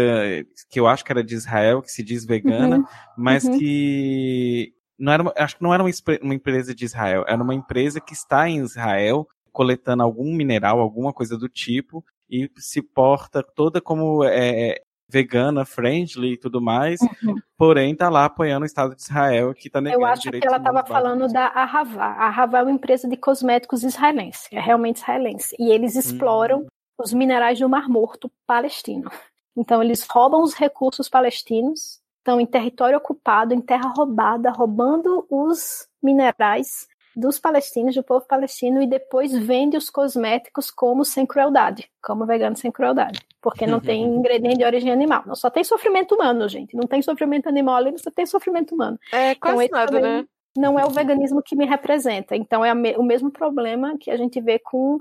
que eu acho que era de Israel, que se diz vegana, uhum. mas uhum. que não era, acho que não era uma empresa de Israel, era uma empresa que está em Israel coletando algum mineral, alguma coisa do tipo, e se porta toda como é, vegana, friendly e tudo mais, uhum. porém tá lá apoiando o Estado de Israel, que tá negando Eu acho que ela estava falando da Arravá. A Arravá é uma empresa de cosméticos israelense, é realmente israelense, e eles exploram uhum. os minerais do Mar Morto palestino. Então eles roubam os recursos palestinos, estão em território ocupado, em terra roubada, roubando os minerais dos palestinos, do povo palestino, e depois vende os cosméticos como sem crueldade, como vegano sem crueldade, porque não tem ingrediente de origem animal. Não só tem sofrimento humano, gente. Não tem sofrimento animal ali, só tem sofrimento humano. É quase então, nada, né? Não é o veganismo que me representa. Então é o mesmo problema que a gente vê com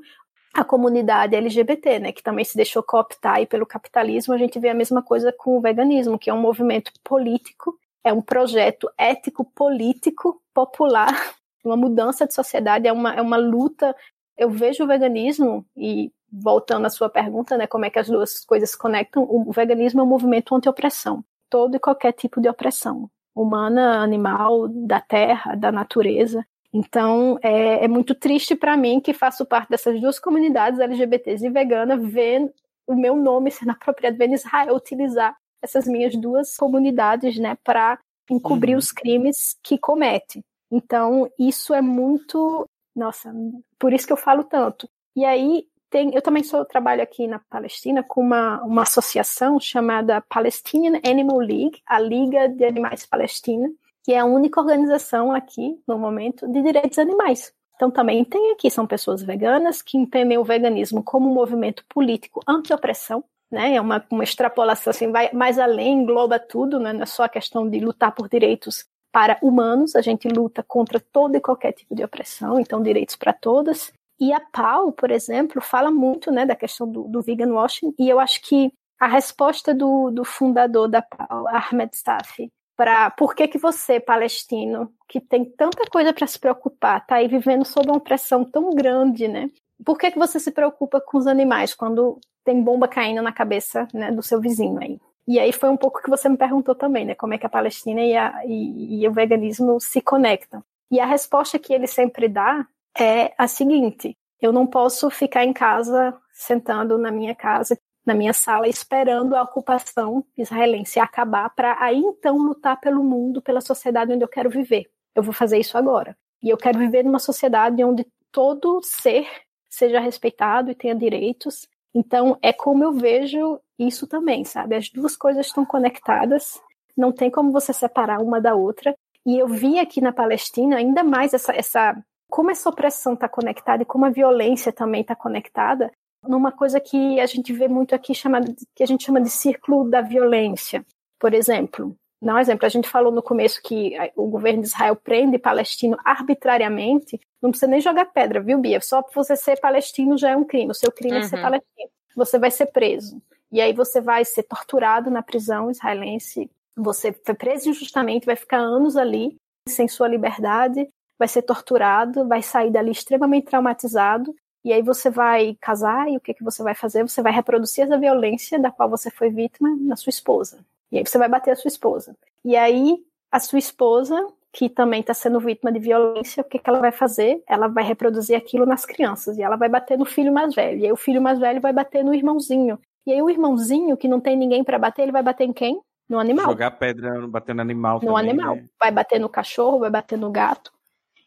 a comunidade LGBT, né, que também se deixou cooptar pelo capitalismo, a gente vê a mesma coisa com o veganismo, que é um movimento político, é um projeto ético político popular uma mudança de sociedade, é uma, é uma luta. Eu vejo o veganismo, e voltando à sua pergunta, né, como é que as duas coisas se conectam, o veganismo é um movimento anti-opressão, todo e qualquer tipo de opressão, humana, animal, da terra, da natureza. Então, é, é muito triste para mim que faço parte dessas duas comunidades LGBTs e vegana, ver o meu nome sendo apropriado, vendo Israel utilizar essas minhas duas comunidades, né, para encobrir uhum. os crimes que comete. Então, isso é muito. Nossa, por isso que eu falo tanto. E aí, tem, eu também sou, trabalho aqui na Palestina com uma, uma associação chamada Palestinian Animal League, a Liga de Animais Palestina, que é a única organização aqui, no momento, de direitos animais. Então, também tem aqui, são pessoas veganas que entendem o veganismo como um movimento político anti-opressão, né? É uma, uma extrapolação, assim, vai mais além, engloba tudo, né? Não é só a questão de lutar por direitos para humanos, a gente luta contra todo e qualquer tipo de opressão, então direitos para todas. E a PAU, por exemplo, fala muito né, da questão do, do vegan washing, e eu acho que a resposta do, do fundador da PAU, Ahmed Stafi, para por que, que você, palestino, que tem tanta coisa para se preocupar, está aí vivendo sob uma opressão tão grande, né? Por que, que você se preocupa com os animais quando tem bomba caindo na cabeça né, do seu vizinho aí? E aí foi um pouco que você me perguntou também, né? Como é que a Palestina e, a, e, e o veganismo se conectam. E a resposta que ele sempre dá é a seguinte: eu não posso ficar em casa, sentando na minha casa, na minha sala, esperando a ocupação israelense acabar para aí então lutar pelo mundo, pela sociedade onde eu quero viver. Eu vou fazer isso agora. E eu quero viver numa sociedade onde todo ser seja respeitado e tenha direitos. Então, é como eu vejo isso também, sabe? As duas coisas estão conectadas, não tem como você separar uma da outra. E eu vi aqui na Palestina ainda mais essa, essa como essa opressão está conectada e como a violência também está conectada numa coisa que a gente vê muito aqui chamada que a gente chama de círculo da violência. Por exemplo, não exemplo, a gente falou no começo que o governo de Israel prende palestino arbitrariamente. Não precisa nem jogar pedra, viu, Bia? Só você ser palestino já é um crime. O seu crime uhum. é ser uhum. palestino. Você vai ser preso. E aí você vai ser torturado na prisão israelense. Você foi preso injustamente, vai ficar anos ali sem sua liberdade, vai ser torturado, vai sair dali extremamente traumatizado. E aí você vai casar e o que, que você vai fazer? Você vai reproduzir essa violência da qual você foi vítima na sua esposa. E aí você vai bater a sua esposa. E aí a sua esposa, que também está sendo vítima de violência, o que, que ela vai fazer? Ela vai reproduzir aquilo nas crianças. E ela vai bater no filho mais velho. E aí o filho mais velho vai bater no irmãozinho. E aí o irmãozinho, que não tem ninguém para bater, ele vai bater em quem? No animal. Jogar pedra, bater no animal No também, animal. Né? Vai bater no cachorro, vai bater no gato.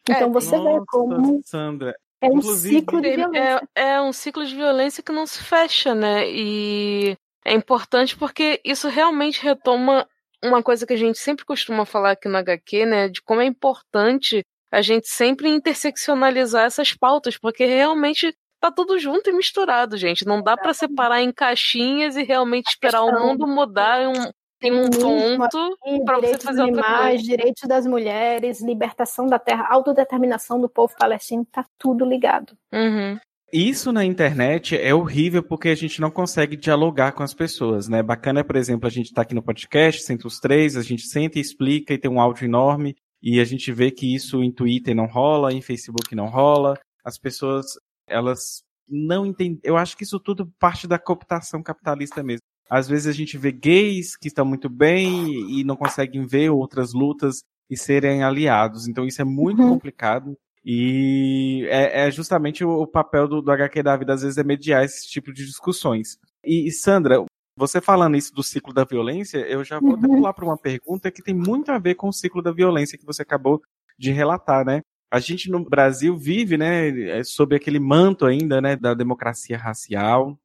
Então é, você nossa, vê como... Sandra, é um Inclusive, ciclo de violência. É, é, um ciclo de violência que não se fecha, né? E é importante porque isso realmente retoma uma coisa que a gente sempre costuma falar aqui no HQ, né, de como é importante a gente sempre interseccionalizar essas pautas, porque realmente tá tudo junto e misturado, gente. Não dá para separar em caixinhas e realmente esperar o mundo mudar em um, em um ponto para você fazer outra animais, coisa. direitos das mulheres, libertação da terra, autodeterminação do povo palestino, tá tudo ligado. Uhum. Isso na internet é horrível porque a gente não consegue dialogar com as pessoas, né? Bacana, por exemplo, a gente tá aqui no podcast, senta os três, a gente senta e explica e tem um áudio enorme e a gente vê que isso em Twitter não rola, em Facebook não rola. As pessoas, elas não entendem. Eu acho que isso tudo parte da cooptação capitalista mesmo. Às vezes a gente vê gays que estão muito bem e não conseguem ver outras lutas e serem aliados. Então isso é muito Uhum. complicado. E é, é justamente o, papel do, do HQ da vida, às vezes, é mediar esse tipo de discussões. E, Sandra, você falando isso do ciclo da violência, eu já vou até Uhum. pular para uma pergunta que tem muito a ver com o ciclo da violência que você acabou de relatar, né? A gente no Brasil vive, né, é, sob aquele manto ainda, né, da democracia racial.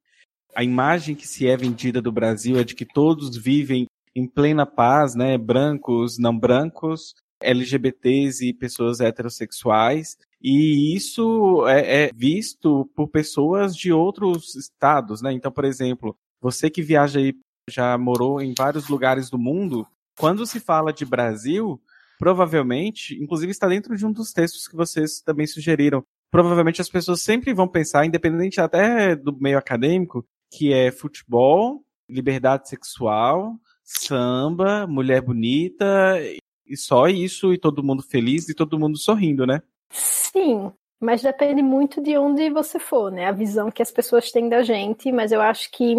A imagem que se é vendida do Brasil é de que todos vivem em plena paz, né, brancos, não brancos, LGBTs e pessoas heterossexuais. E isso é, é visto por pessoas de outros estados, né? Então, por exemplo, você que viaja aí, já morou em vários lugares do mundo, quando se fala de Brasil, provavelmente, inclusive está dentro de um dos textos que vocês também sugeriram, provavelmente as pessoas sempre vão pensar, independente até do meio acadêmico, que é futebol, liberdade sexual, samba, mulher bonita, e só isso, e todo mundo feliz e todo mundo sorrindo, né? Sim, mas depende muito de onde você for, né? A visão que as pessoas têm da gente, mas eu acho que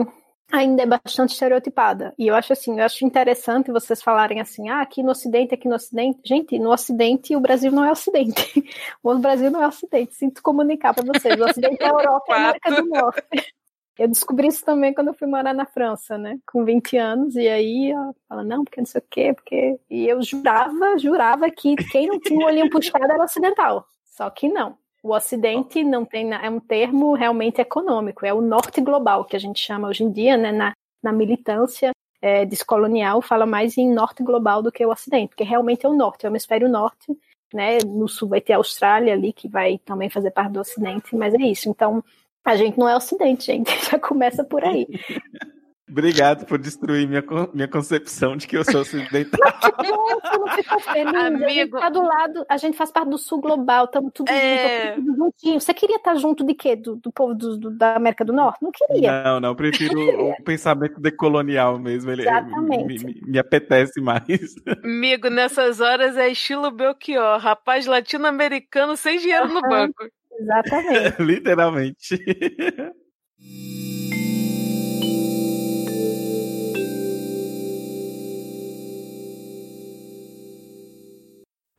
ainda é bastante estereotipada. E eu acho assim, eu acho interessante vocês falarem assim, ah, aqui no Ocidente, aqui no Ocidente. Gente, no Ocidente o Brasil não é Ocidente. O Brasil não é Ocidente. Sinto comunicar para vocês. O Ocidente é a Europa e a América do Norte. Eu descobri isso também quando eu fui morar na França, né? Com 20 anos, e aí ela fala, não, porque não sei o quê, porque. E eu jurava, jurava que quem não tinha o olhinho puxado era ocidental. Só que não. O Ocidente não tem. É um termo realmente econômico, é o norte global, que a gente chama hoje em dia, né? Na, na militância é, descolonial, fala mais em norte global do que o Ocidente, porque realmente é o norte, é o hemisfério norte. Né, no sul vai ter a Austrália ali, que vai também fazer parte do Ocidente, mas é isso. Então, a gente não é Ocidente, gente. Já começa por aí. Obrigado por destruir minha, minha concepção de que eu sou ocidental. Não ficou feliz. A gente Amigo. tá do lado, a gente faz parte do sul global, estamos tudo É. junto, juntinho. Você queria estar junto de quê? Do, do povo do- do- da América do Norte? Não queria. Não, não, prefiro o pensamento decolonial mesmo. Ele Exatamente. Me, me- me apetece mais. Amigo, nessas horas é estilo Belchior, rapaz latino-americano sem dinheiro no Aham. banco. Exatamente. Literalmente.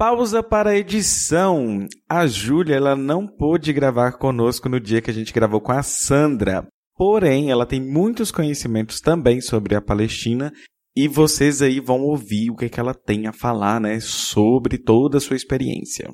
Pausa para a edição. A Júlia, ela não pôde gravar conosco no dia que a gente gravou com a Sandra. Porém, ela tem muitos conhecimentos também sobre a Palestina e vocês aí vão ouvir o que, que ela tem a falar, né, sobre toda a sua experiência.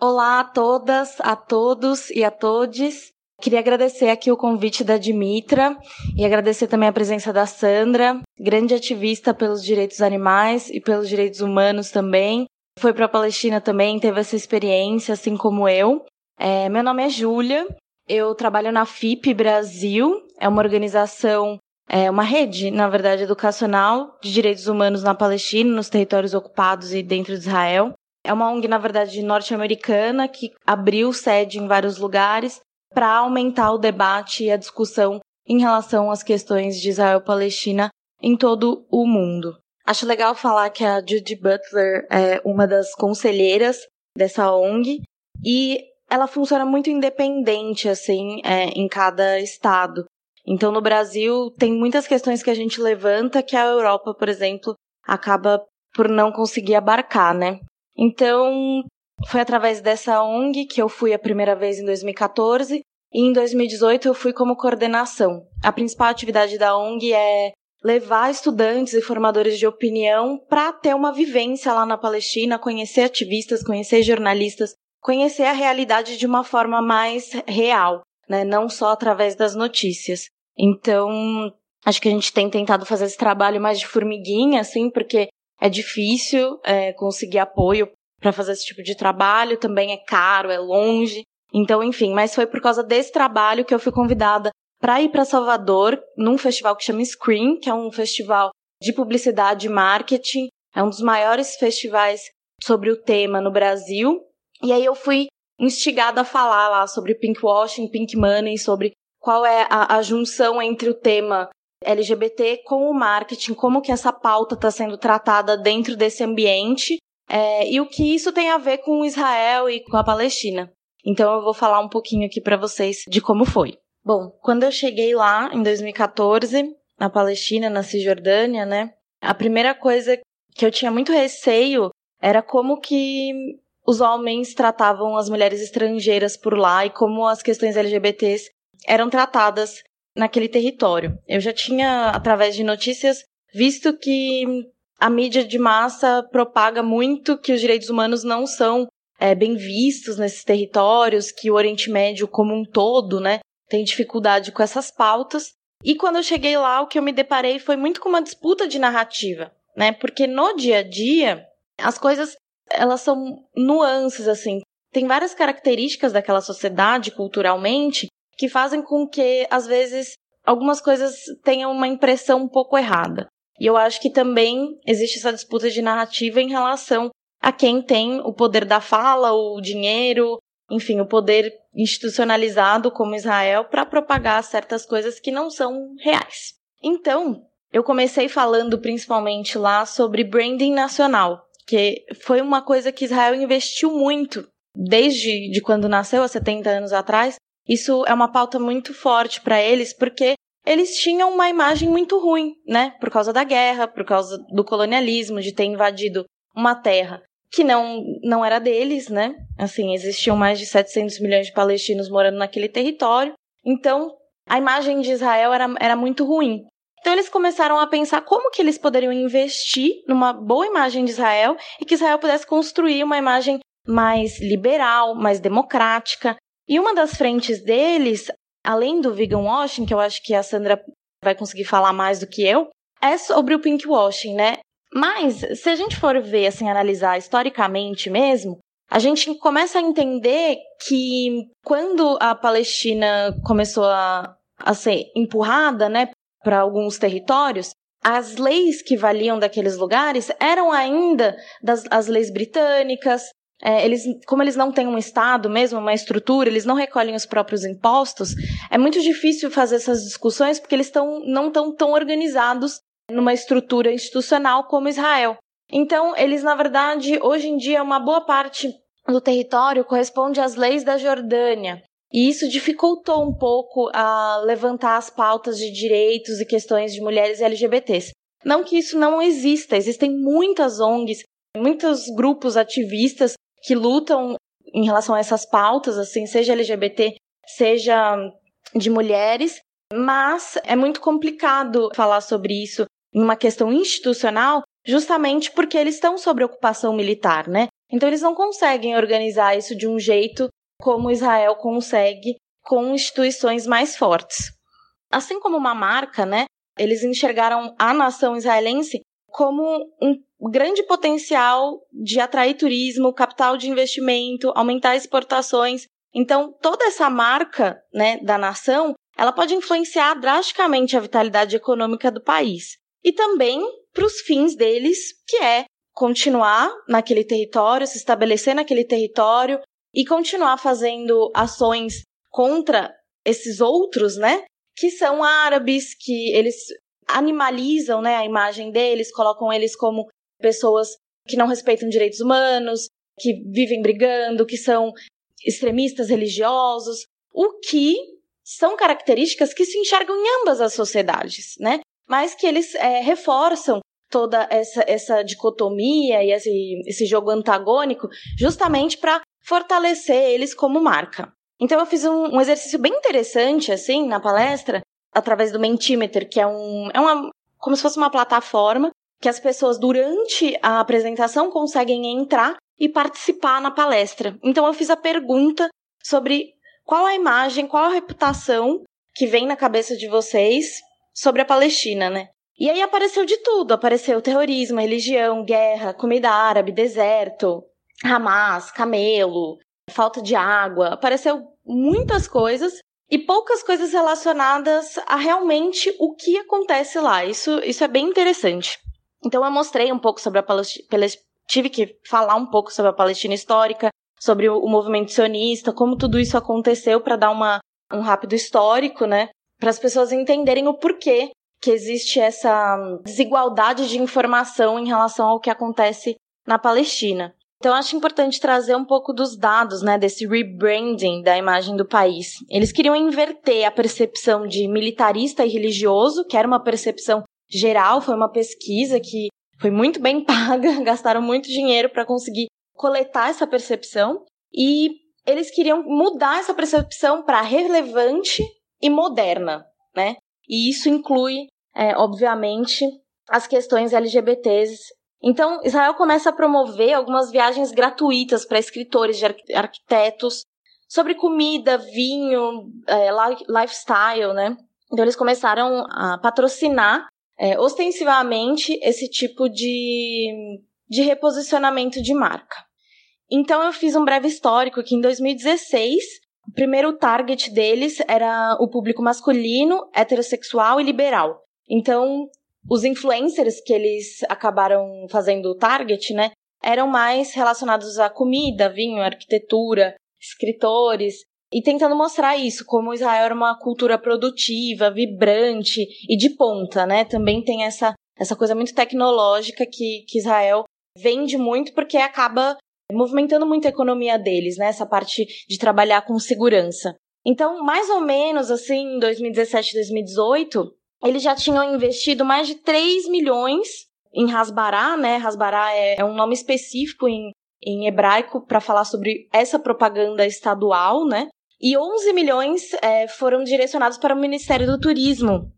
Olá a todas, a todos e a todes. Queria agradecer aqui o convite da Dimitra e agradecer também a presença da Sandra, grande ativista pelos direitos animais e pelos direitos humanos também. Foi para a Palestina também, teve essa experiência, assim como eu. É, meu nome é Júlia, eu trabalho na FIP Brasil, é uma organização, é uma rede, na verdade, educacional de direitos humanos na Palestina, nos territórios ocupados e dentro de Israel. É uma ONG, na verdade, norte-americana que abriu sede em vários lugares para aumentar o debate e a discussão em relação às questões de Israel-Palestina em todo o mundo. Acho legal falar que a Judy Butler é uma das conselheiras dessa ONG e ela funciona muito independente, assim, é, em cada estado. Então, no Brasil, tem muitas questões que a gente levanta que a Europa, por exemplo, acaba por não conseguir abarcar, né? Então, foi através dessa ONG que eu fui a primeira vez em 2014 e em 2018 eu fui como coordenação. A principal atividade da ONG é levar estudantes e formadores de opinião para ter uma vivência lá na Palestina, conhecer ativistas, conhecer jornalistas, conhecer a realidade de uma forma mais real, né? não só através das notícias. Então, Acho que a gente tem tentado fazer esse trabalho mais de formiguinha, assim, porque é difícil é, conseguir apoio para fazer esse tipo de trabalho, também é caro, é longe. Então, enfim, mas foi por causa desse trabalho que eu fui convidada para ir para Salvador num festival que chama Screen, que é um festival de publicidade e marketing, é um dos maiores festivais sobre o tema no Brasil. E aí eu fui instigada a falar lá sobre pinkwashing, pink money, sobre qual é a, a junção entre o tema LGBT com o marketing, como que essa pauta está sendo tratada dentro desse ambiente é, e o que isso tem a ver com Israel e com a Palestina. Então eu vou falar um pouquinho aqui para vocês de como foi. Bom, quando eu cheguei lá em 2014, na Palestina, na Cisjordânia, né? A primeira coisa que eu tinha muito receio era como que os homens tratavam as mulheres estrangeiras por lá e como as questões LGBTs eram tratadas naquele território. Eu já tinha, através de notícias, visto que a mídia de massa propaga muito que os direitos humanos não são é, bem vistos nesses territórios, que o Oriente Médio como um todo, né, tem dificuldade com essas pautas. E quando eu cheguei lá, o que eu me deparei foi muito com uma disputa de narrativa, né? Porque no dia a dia, as coisas, elas são nuances, assim. Tem várias características daquela sociedade, culturalmente, que fazem com que, às vezes, algumas coisas tenham uma impressão um pouco errada. E eu acho que também existe essa disputa de narrativa em relação a quem tem o poder da fala, o dinheiro, enfim, o poder institucionalizado como Israel para propagar certas coisas que não são reais. Então, eu comecei falando principalmente lá sobre branding nacional, que foi uma coisa que Israel investiu muito desde de quando nasceu, há 70 anos atrás, isso é uma pauta muito forte para eles, porque eles tinham uma imagem muito ruim, né? Por causa da guerra, por causa do colonialismo, de ter invadido uma terra que não, não era deles, né? Assim, existiam mais de 700 milhões de palestinos morando naquele território. Então, a imagem de Israel era, era muito ruim. Então eles começaram a pensar como que eles poderiam investir numa boa imagem de Israel e que Israel pudesse construir uma imagem mais liberal, mais democrática, e uma das frentes deles, além do vegan washing, que eu acho que a Sandra vai conseguir falar mais do que eu, é sobre o pink washing, né? Mas, se a gente for ver, assim, analisar historicamente mesmo, a gente começa a entender que quando a Palestina começou a, a ser empurrada, né, para alguns territórios, as leis que valiam daqueles lugares eram ainda das as leis britânicas, é, eles, como eles não têm um Estado mesmo, uma estrutura, eles não recolhem os próprios impostos, é muito difícil fazer essas discussões porque eles tão, não estão tão organizados numa estrutura institucional como Israel. Então, eles, na verdade, hoje em dia, uma boa parte do território corresponde às leis da Jordânia. E isso dificultou um pouco a levantar as pautas de direitos e questões de mulheres LGBTs. Não que isso não exista, existem muitas ONGs, muitos grupos ativistas que lutam em relação a essas pautas, assim, seja LGBT, seja de mulheres, mas é muito complicado falar sobre isso em uma questão institucional, justamente porque eles estão sob ocupação militar, né? Então eles não conseguem organizar isso de um jeito como Israel consegue com instituições mais fortes. Assim como uma marca, né? Eles enxergaram a nação israelense como um grande potencial de atrair turismo, capital de investimento, aumentar exportações. Então, toda essa marca né, da nação, ela pode influenciar drasticamente a vitalidade econômica do país. E também para os fins deles, que é continuar naquele território, se estabelecer naquele território e continuar fazendo ações contra esses outros, né? Que são árabes, que eles animalizam né, a imagem deles, colocam eles como pessoas que não respeitam direitos humanos, que vivem brigando, que são extremistas religiosos, o que são características que se enxergam em ambas as sociedades, né? Mas que eles é, reforçam toda essa, essa dicotomia e esse, esse jogo antagônico justamente para fortalecer eles como marca. Então eu fiz um, um exercício bem interessante assim na palestra através do Mentimeter, que é um é uma como se fosse uma plataforma que as pessoas durante a apresentação conseguem entrar e participar na palestra. Então eu fiz a pergunta sobre qual a imagem, qual a reputação que vem na cabeça de vocês sobre a Palestina, né? E aí apareceu de tudo, apareceu terrorismo, religião, guerra, comida árabe, deserto, Hamas, camelo, falta de água, apareceu muitas coisas e poucas coisas relacionadas a realmente o que acontece lá. Isso, isso é bem interessante. Então eu mostrei um pouco sobre a Palestina, tive que falar um pouco sobre a Palestina histórica, sobre o, movimento sionista, como tudo isso aconteceu para dar uma, um rápido histórico, né? Para as pessoas entenderem o porquê que existe essa desigualdade de informação em relação ao que acontece na Palestina. Então, acho importante trazer um pouco dos dados, né, desse rebranding da imagem do país. Eles queriam inverter a percepção de militarista e religioso, que era uma percepção geral, foi uma pesquisa que foi muito bem paga, gastaram muito dinheiro para conseguir coletar essa percepção e eles queriam mudar essa percepção para relevante e moderna, né? E isso inclui, é, obviamente, as questões LGBTs. Então, Israel começa a promover algumas viagens gratuitas para escritores, arquitetos, sobre comida, vinho, é, lifestyle, né? Então, eles começaram a patrocinar é, ostensivamente esse tipo de, de reposicionamento de marca. Então eu fiz um breve histórico que em 2016, o primeiro target deles era o público masculino, heterossexual e liberal. Então, os influencers que eles acabaram fazendo o target, né, eram mais relacionados a comida, vinho, arquitetura, escritores, e tentando mostrar isso, como Israel era uma cultura produtiva, vibrante e de ponta, né? Também tem essa, essa coisa muito tecnológica que, que Israel vende muito porque acaba movimentando muito a economia deles, né? Essa parte de trabalhar com segurança. Então, mais ou menos assim, em 2017, 2018, eles já tinham investido mais de 3 milhões em Hasbará, né? Hasbará é, é um nome específico em, em hebraico para falar sobre essa propaganda estadual, né? E 11 milhões é, foram direcionados para o Ministério do Turismo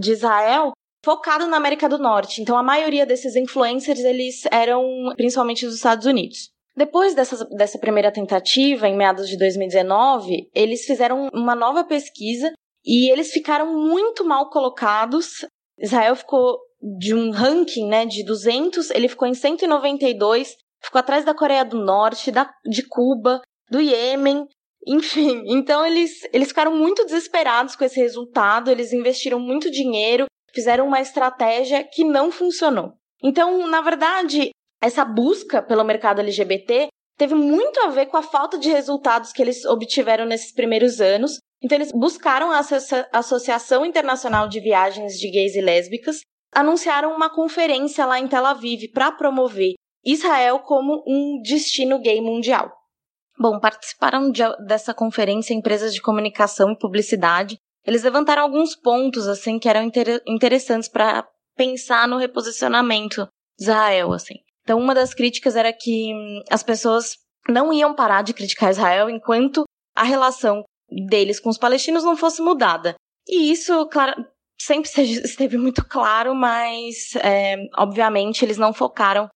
de Israel, focado na América do Norte. Então, a maioria desses influencers, eles eram principalmente dos Estados Unidos. Depois dessa, dessa primeira tentativa, em meados de 2019, eles fizeram uma nova pesquisa e eles ficaram muito mal colocados. Israel ficou de um ranking né, de 200, ele ficou em 192, ficou atrás da Coreia do Norte, da, de Cuba, do Iêmen, enfim. Então eles, eles ficaram muito desesperados com esse resultado, eles investiram muito dinheiro, fizeram uma estratégia que não funcionou. Então, na verdade, essa busca pelo mercado LGBT teve muito a ver com a falta de resultados que eles obtiveram nesses primeiros anos. Então, eles buscaram a Associação Internacional de Viagens de Gays e Lésbicas, anunciaram uma conferência lá em Tel Aviv para promover Israel como um destino gay mundial. Bom, participaram de, dessa conferência empresas de comunicação e publicidade. Eles levantaram alguns pontos assim que eram inter, interessantes para pensar no reposicionamento de Israel, assim. Então, uma das críticas era que hum, as pessoas não iam parar de criticar Israel enquanto a relação deles com os palestinos não fosse mudada. E isso, claro, sempre esteve muito claro, mas, é, obviamente, eles não focaram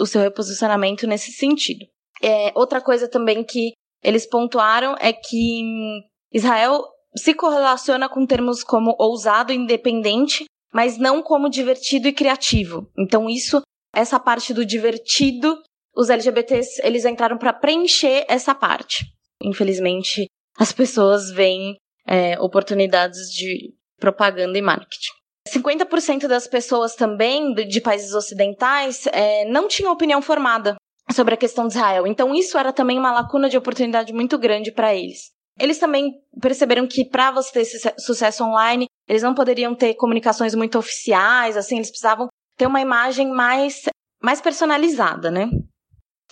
o seu reposicionamento nesse sentido. É, outra coisa também que eles pontuaram é que hum, Israel se correlaciona com termos como ousado e independente, mas não como divertido e criativo. Então, isso essa parte do divertido, os LGBTs eles entraram para preencher essa parte. Infelizmente, as pessoas veem é, oportunidades de propaganda e marketing. 50% das pessoas também de países ocidentais é, não tinham opinião formada sobre a questão de Israel. Então, isso era também uma lacuna de oportunidade muito grande para eles. Eles também perceberam que para você ter sucesso online, eles não poderiam ter comunicações muito oficiais, assim, eles precisavam ter uma imagem mais, mais personalizada, né?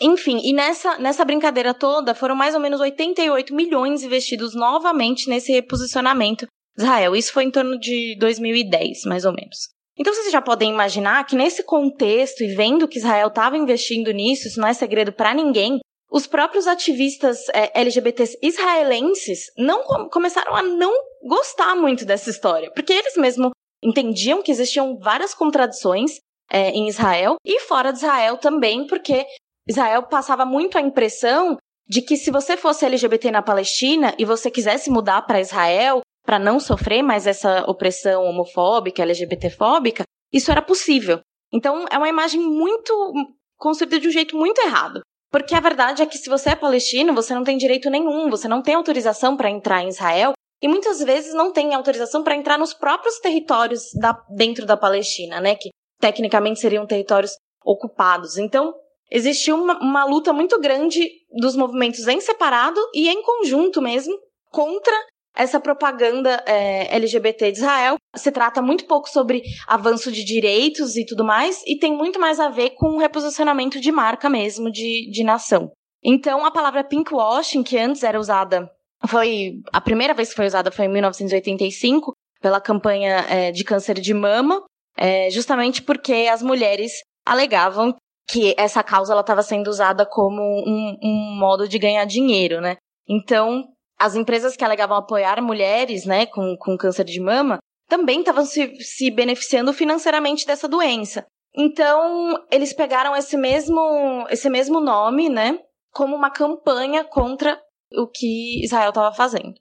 Enfim, e nessa, nessa brincadeira toda foram mais ou menos 88 milhões investidos novamente nesse reposicionamento de Israel. Isso foi em torno de 2010, mais ou menos. Então vocês já podem imaginar que nesse contexto e vendo que Israel estava investindo nisso, isso não é segredo para ninguém, os próprios ativistas é, LGBTs israelenses não começaram a não gostar muito dessa história, porque eles mesmos entendiam que existiam várias contradições é, em Israel e fora de Israel também, porque Israel passava muito a impressão de que se você fosse LGBT na Palestina e você quisesse mudar para Israel, para não sofrer mais essa opressão homofóbica, LGBTfóbica, isso era possível. Então, é uma imagem muito construída de um jeito muito errado. Porque a verdade é que se você é palestino, você não tem direito nenhum, você não tem autorização para entrar em Israel e muitas vezes não tem autorização para entrar nos próprios territórios da, dentro da Palestina, né? Que tecnicamente seriam territórios ocupados. Então, existiu uma, uma luta muito grande dos movimentos em separado e em conjunto mesmo contra essa propaganda é, LGBT de Israel. Se trata muito pouco sobre avanço de direitos e tudo mais, e tem muito mais a ver com o reposicionamento de marca mesmo, de, de nação. Então, a palavra pinkwashing, que antes era usada, foi a primeira vez que foi usada foi em 1985 pela campanha é, de câncer de mama, é, justamente porque as mulheres alegavam que essa causa estava sendo usada como um, um modo de ganhar dinheiro, né? Então, as empresas que alegavam apoiar mulheres, né, com, com câncer de mama, também estavam se, se beneficiando financeiramente dessa doença. Então, eles pegaram esse mesmo, esse mesmo nome, né, como uma campanha contra o que Israel estava fazendo.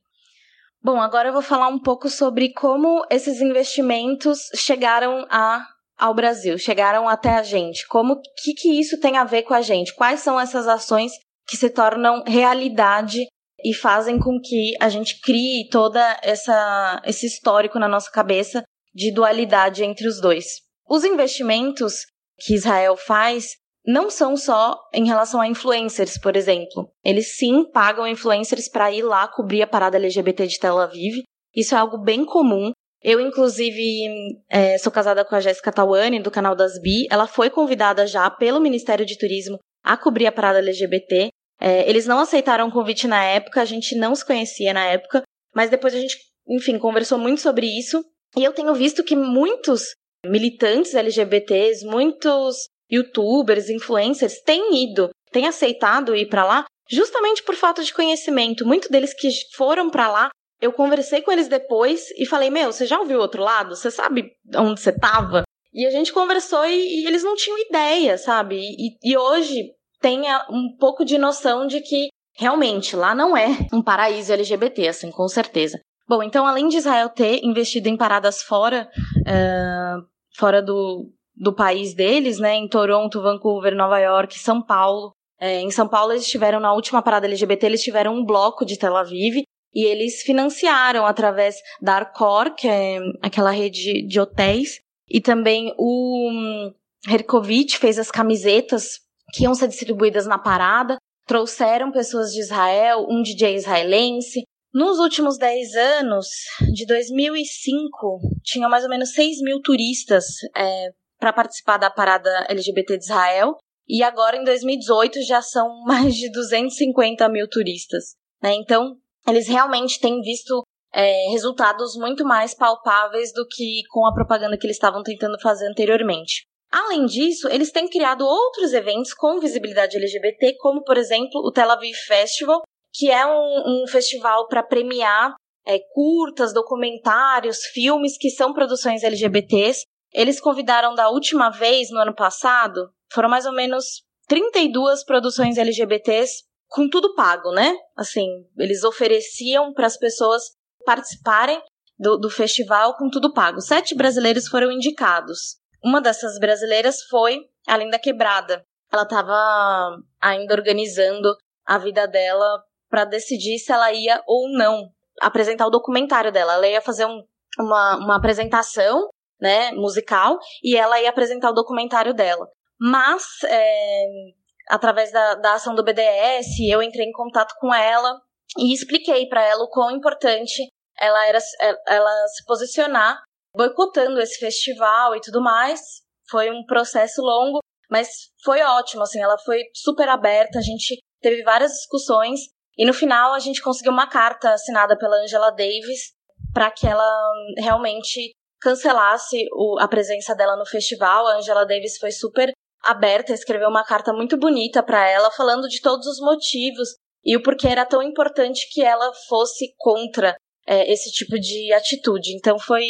Bom, agora eu vou falar um pouco sobre como esses investimentos chegaram a, ao Brasil, chegaram até a gente. Como que, que isso tem a ver com a gente? Quais são essas ações que se tornam realidade e fazem com que a gente crie toda essa esse histórico na nossa cabeça de dualidade entre os dois. Os investimentos que Israel faz não são só em relação a influencers, por exemplo. Eles sim pagam influencers para ir lá cobrir a parada LGBT de Tel Aviv. Isso é algo bem comum. Eu, inclusive, é, sou casada com a Jéssica Tawane, do canal das Bi. Ela foi convidada já pelo Ministério de Turismo a cobrir a parada LGBT. É, eles não aceitaram o convite na época, a gente não se conhecia na época, mas depois a gente, enfim, conversou muito sobre isso. E eu tenho visto que muitos militantes LGBTs, muitos youtubers, influencers têm ido, têm aceitado ir para lá, justamente por falta de conhecimento. Muitos deles que foram para lá, eu conversei com eles depois e falei: Meu, você já ouviu o outro lado? Você sabe onde você tava? E a gente conversou e, e eles não tinham ideia, sabe? E, e hoje tenha um pouco de noção de que realmente lá não é um paraíso LGBT, assim, com certeza. Bom, então além de Israel ter investido em paradas fora, uh, fora do, do país deles, né, em Toronto, Vancouver, Nova York, São Paulo. É, em São Paulo eles estiveram na última parada LGBT, eles tiveram um bloco de Tel Aviv e eles financiaram através da Arcor, que é aquela rede de hotéis, e também o hum, Herkovich fez as camisetas que iam ser distribuídas na parada, trouxeram pessoas de Israel, um DJ israelense. Nos últimos 10 anos, de 2005, tinham mais ou menos 6 mil turistas é, para participar da parada LGBT de Israel. E agora, em 2018, já são mais de 250 mil turistas. Né? Então, eles realmente têm visto é, resultados muito mais palpáveis do que com a propaganda que eles estavam tentando fazer anteriormente. Além disso, eles têm criado outros eventos com visibilidade LGBT, como, por exemplo, o Tel Aviv Festival, que é um, um festival para premiar é, curtas, documentários, filmes que são produções LGBTs. Eles convidaram da última vez, no ano passado, foram mais ou menos 32 produções LGBTs com tudo pago, né? Assim, eles ofereciam para as pessoas participarem do, do festival com tudo pago. Sete brasileiros foram indicados. Uma dessas brasileiras foi a Linda Quebrada. Ela estava ainda organizando a vida dela para decidir se ela ia ou não apresentar o documentário dela. Ela ia fazer um, uma, uma apresentação né, musical e ela ia apresentar o documentário dela. Mas, é, através da, da ação do BDS, eu entrei em contato com ela e expliquei para ela o quão importante ela era ela se posicionar boicotando esse festival e tudo mais. Foi um processo longo, mas foi ótimo, assim, ela foi super aberta, a gente teve várias discussões e no final a gente conseguiu uma carta assinada pela Angela Davis para que ela realmente cancelasse o, a presença dela no festival. A Angela Davis foi super aberta, escreveu uma carta muito bonita para ela, falando de todos os motivos e o porquê era tão importante que ela fosse contra é, esse tipo de atitude. Então foi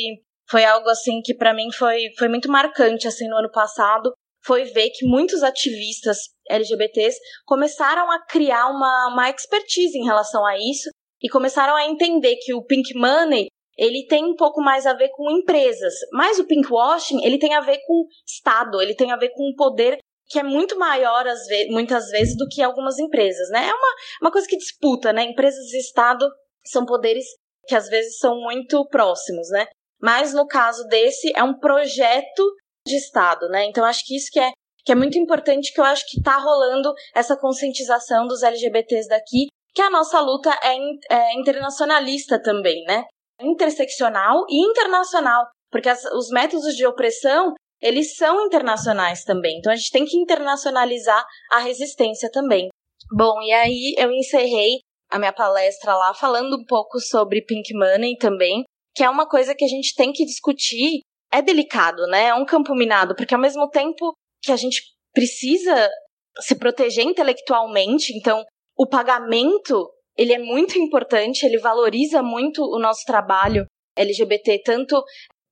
foi algo assim que para mim foi, foi muito marcante assim no ano passado foi ver que muitos ativistas LGBTs começaram a criar uma, uma expertise em relação a isso e começaram a entender que o pink money ele tem um pouco mais a ver com empresas, mas o pinkwashing, ele tem a ver com Estado, ele tem a ver com um poder que é muito maior, vezes, muitas vezes, do que algumas empresas, né? É uma, uma coisa que disputa, né? Empresas e Estado são poderes que às vezes são muito próximos, né? Mas no caso desse, é um projeto de Estado, né? Então acho que isso que é, que é muito importante, que eu acho que tá rolando essa conscientização dos LGBTs daqui, que a nossa luta é, é internacionalista também, né? Interseccional e internacional, porque as, os métodos de opressão, eles são internacionais também. Então a gente tem que internacionalizar a resistência também. Bom, e aí eu encerrei a minha palestra lá falando um pouco sobre Pink Money também, que é uma coisa que a gente tem que discutir. É delicado, né? É um campo minado, porque ao mesmo tempo que a gente precisa se proteger intelectualmente, então o pagamento ele é muito importante, ele valoriza muito o nosso trabalho LGBT, tanto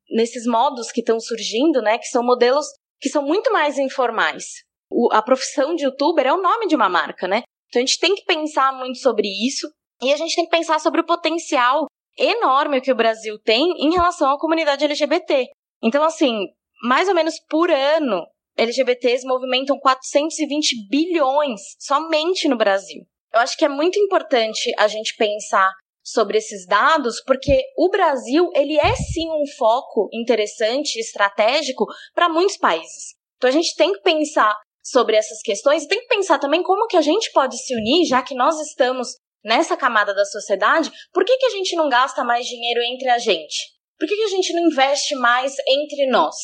nesses modos que estão surgindo, né, que são modelos que são muito mais informais. O, a profissão de youtuber é o nome de uma marca, né? Então a gente tem que pensar muito sobre isso e a gente tem que pensar sobre o potencial enorme que o Brasil tem em relação à comunidade LGBT. Então, assim, mais ou menos por ano, LGBTs movimentam 420 bilhões somente no Brasil. Eu acho que é muito importante a gente pensar sobre esses dados, porque o Brasil, ele é sim um foco interessante, estratégico para muitos países. Então a gente tem que pensar sobre essas questões e tem que pensar também como que a gente pode se unir, já que nós estamos nessa camada da sociedade, por que, que a gente não gasta mais dinheiro entre a gente? Por que, que a gente não investe mais entre nós?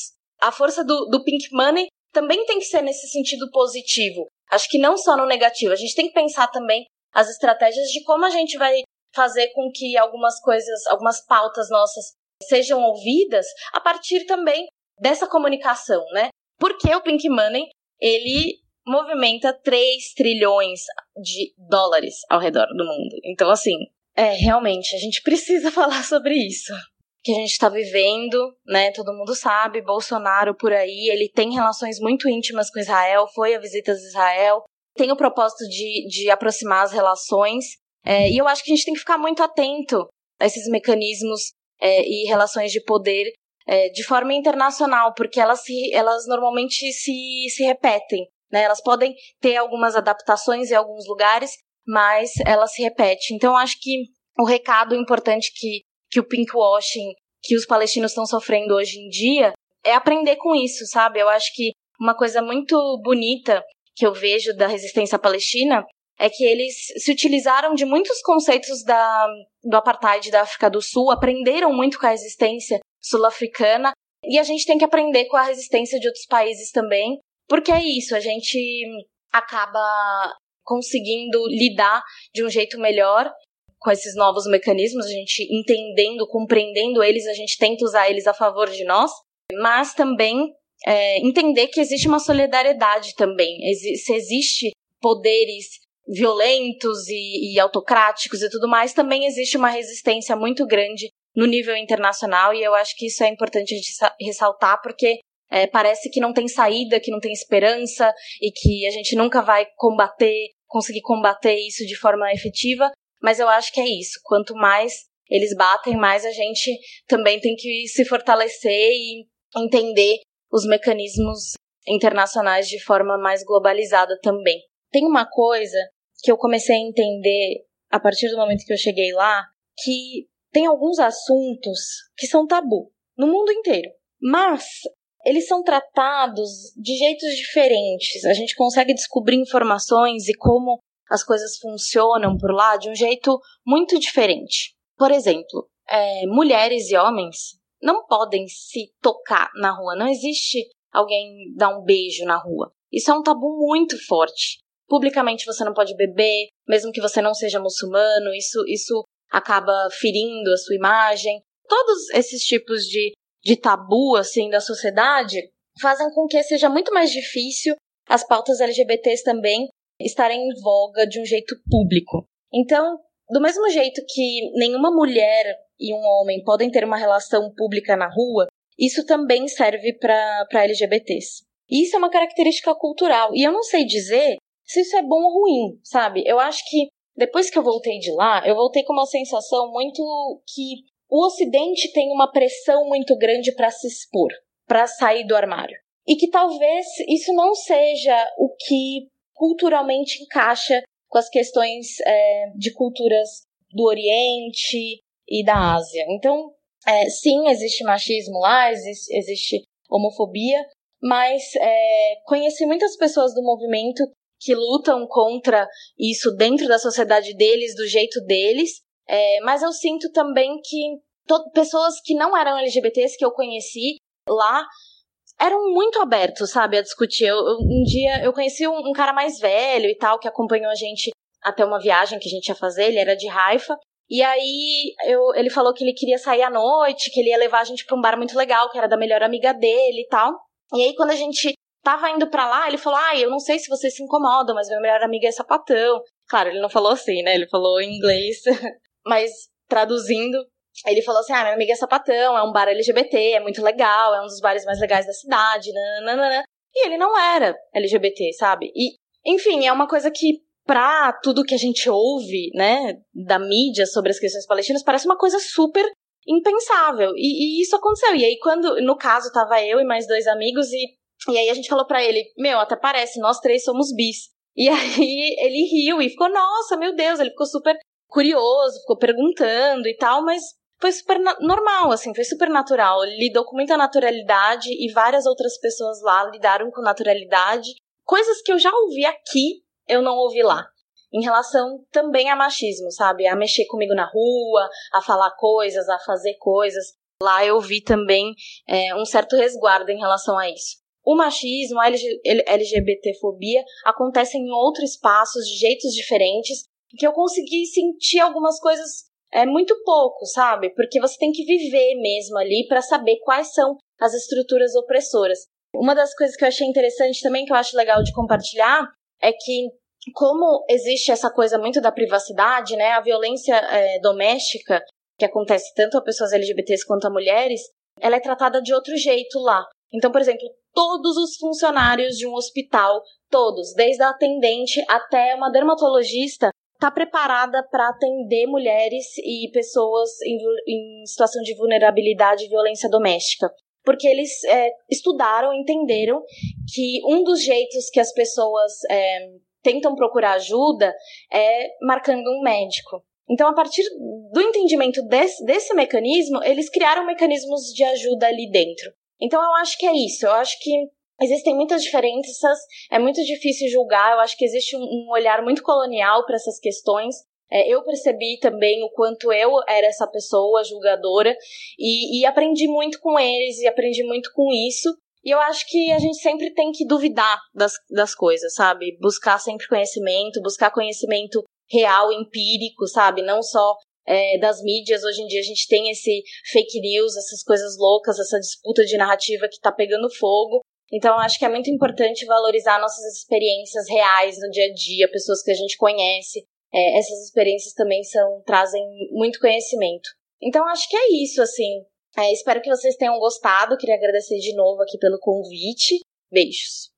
A força do, do Pink Money também tem que ser nesse sentido positivo. Acho que não só no negativo. A gente tem que pensar também as estratégias de como a gente vai fazer com que algumas coisas, algumas pautas nossas sejam ouvidas a partir também dessa comunicação, né? Porque o Pink Money, ele movimenta 3 trilhões de dólares ao redor do mundo. Então, assim, é, realmente, a gente precisa falar sobre isso. Que a gente está vivendo, né? Todo mundo sabe, Bolsonaro por aí, ele tem relações muito íntimas com Israel, foi a visitas a Israel, tem o propósito de, de aproximar as relações. É, e eu acho que a gente tem que ficar muito atento a esses mecanismos é, e relações de poder é, de forma internacional, porque elas, se, elas normalmente se, se repetem. Né? Elas podem ter algumas adaptações em alguns lugares, mas elas se repetem. Então, acho que o recado importante que, que o pinkwashing, que os palestinos estão sofrendo hoje em dia, é aprender com isso, sabe? Eu acho que uma coisa muito bonita que eu vejo da resistência palestina é que eles se utilizaram de muitos conceitos da, do apartheid da África do Sul, aprenderam muito com a resistência sul-africana, e a gente tem que aprender com a resistência de outros países também, porque é isso, a gente acaba conseguindo lidar de um jeito melhor com esses novos mecanismos, a gente entendendo, compreendendo eles, a gente tenta usar eles a favor de nós, mas também é, entender que existe uma solidariedade também, se existe poderes violentos e, e autocráticos e tudo mais, também existe uma resistência muito grande no nível internacional e eu acho que isso é importante a gente ressaltar porque é, parece que não tem saída, que não tem esperança e que a gente nunca vai combater, conseguir combater isso de forma efetiva, mas eu acho que é isso. Quanto mais eles batem, mais a gente também tem que se fortalecer e entender os mecanismos internacionais de forma mais globalizada também. Tem uma coisa que eu comecei a entender a partir do momento que eu cheguei lá, que tem alguns assuntos que são tabu no mundo inteiro. Mas eles são tratados de jeitos diferentes. A gente consegue descobrir informações e como as coisas funcionam por lá de um jeito muito diferente. Por exemplo, é, mulheres e homens não podem se tocar na rua. Não existe alguém dar um beijo na rua. Isso é um tabu muito forte. Publicamente você não pode beber, mesmo que você não seja muçulmano. Isso, isso acaba ferindo a sua imagem. Todos esses tipos de de tabu assim da sociedade fazem com que seja muito mais difícil as pautas LGBTs também estarem em voga de um jeito público. Então, do mesmo jeito que nenhuma mulher e um homem podem ter uma relação pública na rua, isso também serve para LGBTs. E isso é uma característica cultural. E eu não sei dizer se isso é bom ou ruim, sabe? Eu acho que depois que eu voltei de lá, eu voltei com uma sensação muito que o Ocidente tem uma pressão muito grande para se expor, para sair do armário. E que talvez isso não seja o que culturalmente encaixa com as questões é, de culturas do Oriente e da Ásia. Então, é, sim, existe machismo lá, existe, existe homofobia, mas é, conheci muitas pessoas do movimento que lutam contra isso dentro da sociedade deles, do jeito deles, é, mas eu sinto também que pessoas que não eram LGBTs que eu conheci lá eram muito abertos, sabe, a discutir. Eu, um dia eu conheci um, um, cara mais velho e tal, que acompanhou a gente até uma viagem que a gente ia fazer, ele era de Haifa. E aí eu, ele falou que ele queria sair à noite, que ele ia levar a gente pra um bar muito legal, que era da melhor amiga dele e tal. E aí quando a gente tava indo para lá, ele falou: Ah, eu não sei se vocês se incomodam, mas minha melhor amiga é sapatão. Claro, ele não falou assim, né? Ele falou em inglês, mas traduzindo, ele falou assim: Ah, minha amiga é sapatão, é um bar LGBT, é muito legal, é um dos bares mais legais da cidade, nananana. E ele não era LGBT, sabe? E, enfim, é uma coisa que, pra tudo que a gente ouve, né, da mídia sobre as questões palestinas, parece uma coisa super impensável. E, e isso aconteceu. E aí, quando, no caso, tava eu e mais dois amigos, e, e aí a gente falou para ele: Meu, até parece, nós três somos bis. E aí ele riu e ficou, nossa, meu Deus, ele ficou super curioso, ficou perguntando e tal, mas foi super normal, assim, foi super natural. Ele lidou com muita naturalidade e várias outras pessoas lá lidaram com naturalidade. Coisas que eu já ouvi aqui, eu não ouvi lá. Em relação também a machismo, sabe? A mexer comigo na rua, a falar coisas, a fazer coisas. Lá eu vi também é, um certo resguardo em relação a isso. O machismo, a LGBTfobia acontecem em outros espaços, de jeitos diferentes, que eu consegui sentir algumas coisas é muito pouco, sabe? Porque você tem que viver mesmo ali para saber quais são as estruturas opressoras. Uma das coisas que eu achei interessante também, que eu acho legal de compartilhar, é que como existe essa coisa muito da privacidade, né? A violência é, doméstica, que acontece tanto a pessoas LGBTs quanto a mulheres, ela é tratada de outro jeito lá. Então, por exemplo, todos os funcionários de um hospital, todos, desde a atendente até uma dermatologista, está preparada para atender mulheres e pessoas em, em, situação de vulnerabilidade e violência doméstica. Porque eles é, estudaram, entenderam que um dos jeitos que as pessoas é, tentam procurar ajuda é marcando um médico. Então, a partir do entendimento desse, desse mecanismo, eles criaram mecanismos de ajuda ali dentro. Então, eu acho que é isso. Eu acho que Existem muitas diferenças, é muito difícil julgar. Eu acho que existe um, olhar muito colonial para essas questões. É, eu percebi também o quanto eu era essa pessoa julgadora e, e aprendi muito com eles e aprendi muito com isso. E eu acho que a gente sempre tem que duvidar das, das coisas, sabe? Buscar sempre conhecimento, buscar conhecimento real, empírico, sabe? Não só é, das mídias. Hoje em dia a gente tem esse fake news, essas coisas loucas, essa disputa de narrativa que tá pegando fogo. Então, acho que é muito importante valorizar nossas experiências reais no dia a dia, pessoas que a gente conhece. É, essas experiências também são trazem muito conhecimento. Então, acho que é isso, assim. É, espero que vocês tenham gostado. Queria agradecer de novo aqui pelo convite. Beijos.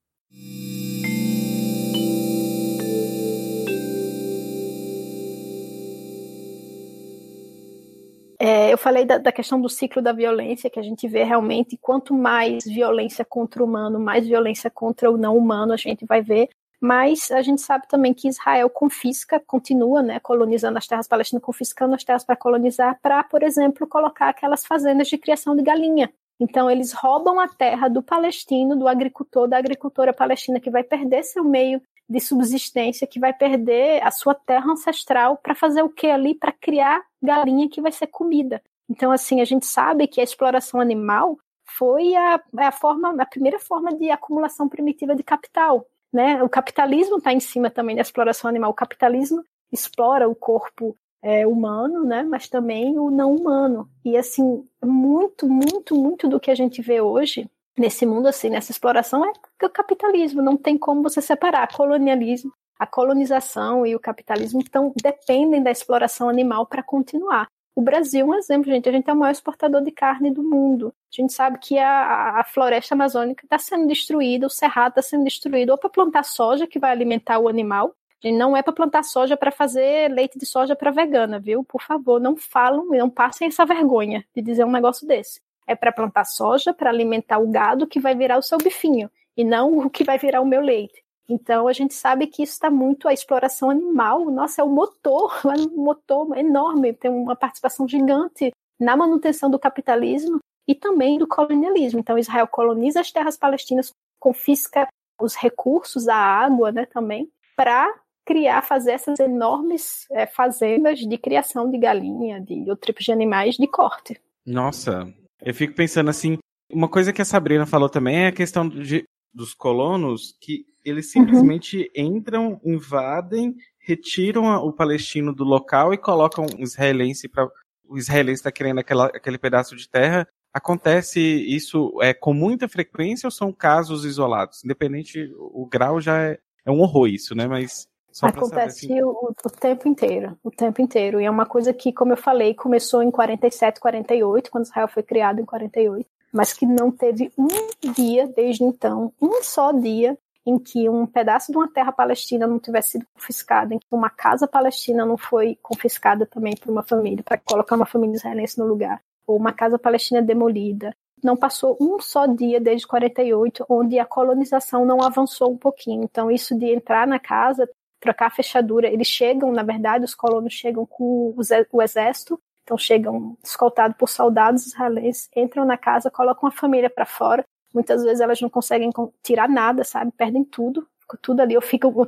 É, eu falei da, da, questão do ciclo da violência, que a gente vê realmente quanto mais violência contra o humano, mais violência contra o não humano a gente vai ver. Mas a gente sabe também que Israel confisca, continua né, colonizando as terras palestinas, confiscando as terras para colonizar, para, por exemplo, colocar aquelas fazendas de criação de galinha. Então, eles roubam a terra do palestino, do agricultor, da agricultora palestina, que vai perder seu meio de subsistência, que vai perder a sua terra ancestral para fazer o que ali? Para criar galinha que vai ser comida. Então, assim, a gente sabe que a exploração animal foi a, a, forma, a primeira forma de acumulação primitiva de capital. Né? O capitalismo está em cima também da exploração animal. O capitalismo explora o corpo é, humano, né? mas também o não humano. E, assim, muito, muito, muito do que a gente vê hoje nesse mundo, assim, nessa exploração, é o capitalismo. Não tem como você separar colonialismo a colonização e o capitalismo então dependem da exploração animal para continuar. O Brasil é um exemplo, gente. A gente é o maior exportador de carne do mundo. A gente sabe que a, a floresta amazônica está sendo destruída, o cerrado está sendo destruído, ou para plantar soja, que vai alimentar o animal, Não é para plantar soja para fazer leite de soja para vegana, viu? Por favor, não falam, não passem essa vergonha de dizer um negócio desse. É para plantar soja para alimentar o gado que vai virar o seu bifinho e não o que vai virar o meu leite. Então a gente sabe que isso está muito a exploração animal. Nossa, é o motor, é um motor enorme, tem uma participação gigante na manutenção do capitalismo e também do colonialismo. Então Israel coloniza as terras palestinas, confisca os recursos, a água, né, também, para criar, fazer essas enormes é, fazendas de criação de galinha, de outros tipos de animais de corte. Nossa, eu fico pensando assim, uma coisa que a Sabrina falou também é a questão de, dos colonos que eles uhum. simplesmente uhum. entram, invadem, retiram o palestino do local e colocam o israelense para o israelense está querendo aquela, aquele pedaço de terra. Acontece isso é com muita frequência ou são casos isolados? Independente, o grau já é, é um horror isso, né? Mas só Acontece saber, assim... o, o, tempo inteiro, o tempo inteiro. E é uma coisa que, como eu falei, começou em 47, 48, quando Israel foi criado em 48 mas que não teve um dia desde então, um só dia, em que um pedaço de uma terra palestina não tivesse sido confiscado, em que uma casa palestina não foi confiscada também por uma família, para colocar uma família israelense no lugar, ou uma casa palestina demolida. Não passou um só dia desde 48 onde a colonização não avançou um pouquinho. Então, isso de entrar na casa, trocar a fechadura, eles chegam, na verdade, os colonos chegam com o exército então chegam escoltados por soldados israelenses, entram na casa, colocam a família para fora. Muitas vezes elas não conseguem tirar nada, sabe? Perdem tudo, fica tudo ali. Eu fico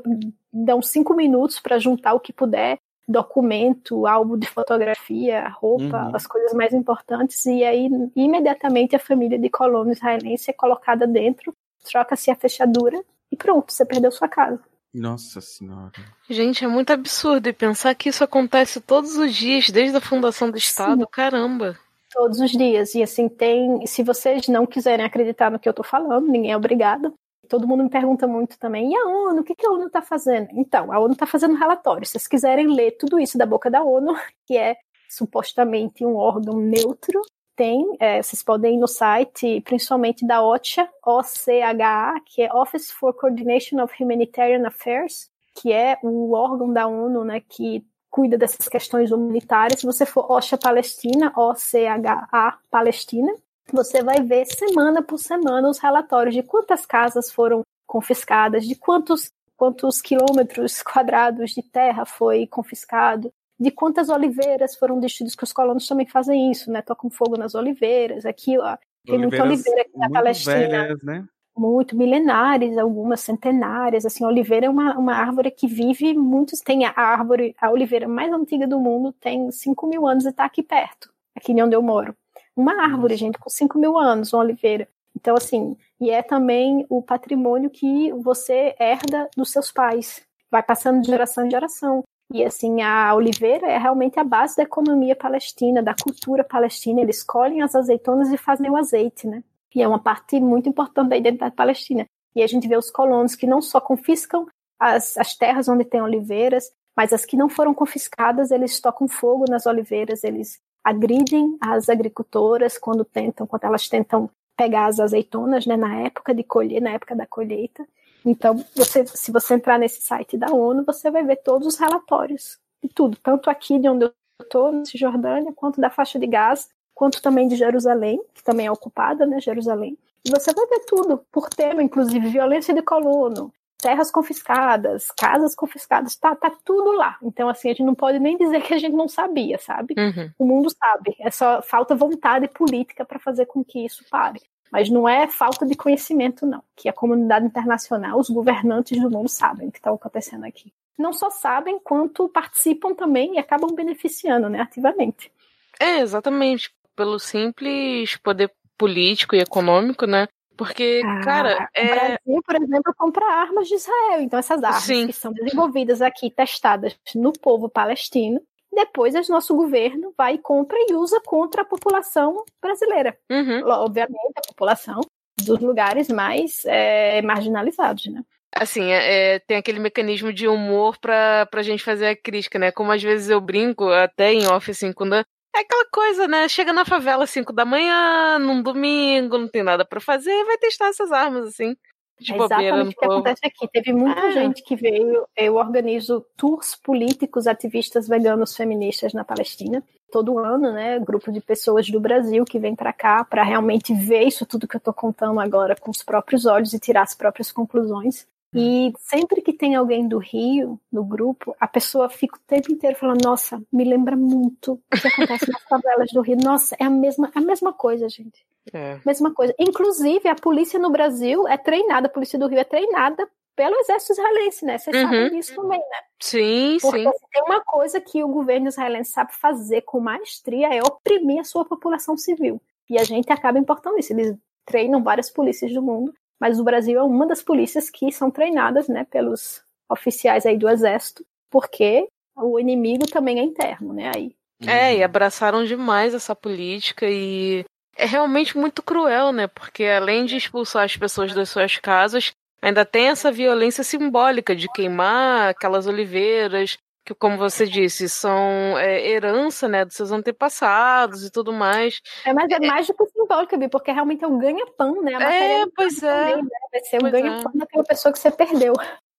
dão cinco minutos para juntar o que puder, documento, álbum de fotografia, roupa, uhum. as coisas mais importantes, e aí imediatamente a família de colono israelense é colocada dentro, troca-se a fechadura e pronto, você perdeu sua casa. Nossa senhora. Gente, é muito absurdo. E pensar que isso acontece todos os dias, desde a fundação do Estado, Sim. caramba. Todos os dias. E assim, tem. Se vocês não quiserem acreditar no que eu estou falando, ninguém é obrigado. Todo mundo me pergunta muito também, e a ONU? O que, que a ONU está fazendo? Então, a ONU está fazendo um relatório. Se vocês quiserem ler tudo isso da boca da ONU, que é supostamente um órgão neutro, tem, é, vocês podem ir no site, principalmente da OCHA, OCHA, que é Office for Coordination of Humanitarian Affairs, que é o órgão da ONU, né, que cuida dessas questões humanitárias. Se você for OCHA Palestina, OCHA Palestina, você vai ver semana por semana os relatórios de quantas casas foram confiscadas, de quantos quantos quilômetros quadrados de terra foi confiscado, de quantas oliveiras foram destruídas, que os colonos também fazem isso, né? Tocam fogo nas oliveiras. Aqui, ó, tem muita oliveira aqui na Palestina. Velhas, né? Muito milenares, algumas centenárias. Assim, a oliveira é uma, uma árvore que vive muitos. Tem a árvore, a oliveira mais antiga do mundo, tem 5 mil anos e está aqui perto, aqui onde eu moro. Uma árvore, gente, com 5 mil anos, uma oliveira. Então, assim, e é também o patrimônio que você herda dos seus pais. Vai passando de geração em geração. E assim, a oliveira é realmente a base da economia palestina, da cultura palestina. Eles colhem as azeitonas e fazem o azeite, né? E é uma parte muito importante da identidade palestina. E a gente vê os colonos que não só confiscam as, as terras onde tem oliveiras, mas as que não foram confiscadas, eles tocam fogo nas oliveiras, eles agridem as agricultoras quando tentam, quando elas tentam pegar as azeitonas, né, na época de colher, na época da colheita. Então, você, se você entrar nesse site da ONU, você vai ver todos os relatórios de tudo, tanto aqui de onde eu estou, na Cisjordânia, quanto da faixa de Gaza, quanto também de Jerusalém, que também é ocupada, né, Jerusalém. E você vai ver tudo, por tema, inclusive, violência de colono, terras confiscadas, casas confiscadas, tá, tá tudo lá. Então, assim, a gente não pode nem dizer que a gente não sabia, sabe? Uhum. O mundo sabe. É só falta vontade política para fazer com que isso pare. Mas não é falta de conhecimento, não. Que a comunidade internacional, os governantes do mundo sabem o que está acontecendo aqui. Não só sabem, quanto participam também e acabam beneficiando, né, ativamente. É, exatamente. Pelo simples poder político e econômico, né? Porque, ah, cara, é... o Brasil, por exemplo, compra armas de Israel. Então, essas armas Sim. que são desenvolvidas aqui, testadas no povo palestino, depois o nosso governo vai e compra e usa contra a população brasileira. Uhum. Obviamente, a população dos lugares mais é, marginalizados, né? Assim, é, é, tem aquele mecanismo de humor pra, pra gente fazer a crítica, né? Como às vezes eu brinco, até em off, assim, quando é aquela coisa, né? Chega na favela às 5 da manhã, num domingo, não tem nada para fazer, vai testar essas armas, assim. De é exatamente o que povo. acontece aqui. Teve muita É. gente que veio. Eu organizo tours políticos, ativistas veganos feministas na Palestina. Todo ano, né? Grupo de pessoas do Brasil que vem para cá para realmente ver isso tudo que eu estou contando agora com os próprios olhos e tirar as próprias conclusões. E sempre que tem alguém do Rio no grupo, a pessoa fica o tempo inteiro falando: Nossa, me lembra muito o que acontece nas favelas do Rio. Nossa, é a mesma, a mesma coisa, gente. É. Mesma coisa. Inclusive, a polícia no Brasil é treinada, a polícia do Rio é treinada pelo exército israelense, né? Vocês Uhum. sabem disso também, né? Sim, Porque sim. se tem uma coisa que o governo israelense sabe fazer com maestria é oprimir a sua população civil. E a gente acaba importando isso. Eles treinam várias polícias do mundo, mas o Brasil é uma das polícias que são treinadas, né, pelos oficiais aí do exército, porque o inimigo também é interno, né? Aí. É, e abraçaram demais essa política e é realmente muito cruel, né? Porque além de expulsar as pessoas das suas casas, ainda tem essa violência simbólica de queimar aquelas oliveiras, que, como você disse, são é, herança, né, dos seus antepassados e tudo mais. É, mas é mais do que simbólico, Bi, porque realmente é um ganha-pão, né? A matéria É, pois é. também, né? Vai ser um Pois ganha-pão daquela pessoa que você perdeu.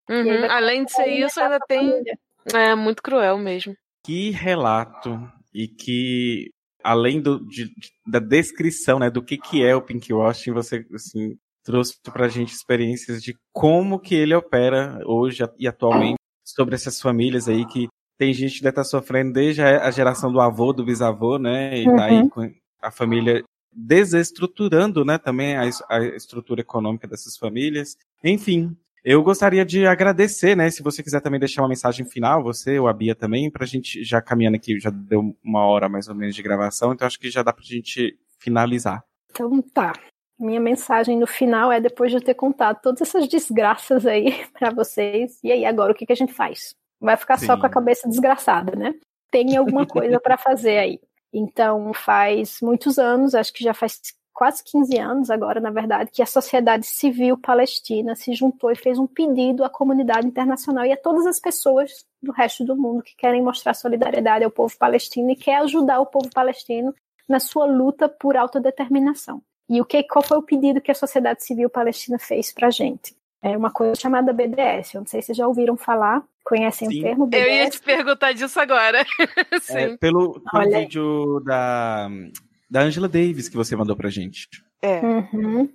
Uhum. Além de ser aí isso, ainda tem. família. É muito cruel mesmo. Que relato e que além do, de- da descrição, né, do que que é o pinkwashing, você assim trouxe pra gente experiências de como que ele opera hoje e atualmente sobre essas famílias aí que tem gente que deve estar sofrendo desde a a geração do avô, do bisavô, né, e Uhum. daí com a família desestruturando, né, também a, a estrutura econômica dessas famílias. Enfim, eu gostaria de agradecer, né? Se você quiser também deixar uma mensagem final, você ou a Bia também, pra gente já caminhando aqui, já deu uma hora mais ou menos de gravação, então acho que já dá pra gente finalizar. Então tá. Minha mensagem no final é depois de eu ter contado todas essas desgraças aí pra vocês. E aí, agora o que, que a gente faz? Vai ficar só Sim. com a cabeça desgraçada, né? Tem alguma coisa pra fazer aí. Então, faz muitos anos, acho que já faz quase 15 anos agora, na verdade, que a sociedade civil palestina se juntou e fez um pedido à comunidade internacional e a todas as pessoas do resto do mundo que querem mostrar solidariedade ao povo palestino e quer ajudar o povo palestino na sua luta por autodeterminação. E o que, qual foi o pedido que a sociedade civil palestina fez para a gente? É uma coisa chamada BDS. Eu não sei se vocês já ouviram falar, conhecem Sim. o termo Eu ia BDS? te perguntar disso agora. É, Sim. pelo pelo vídeo da, da Angela Davis que você mandou pra gente. É. Uhum.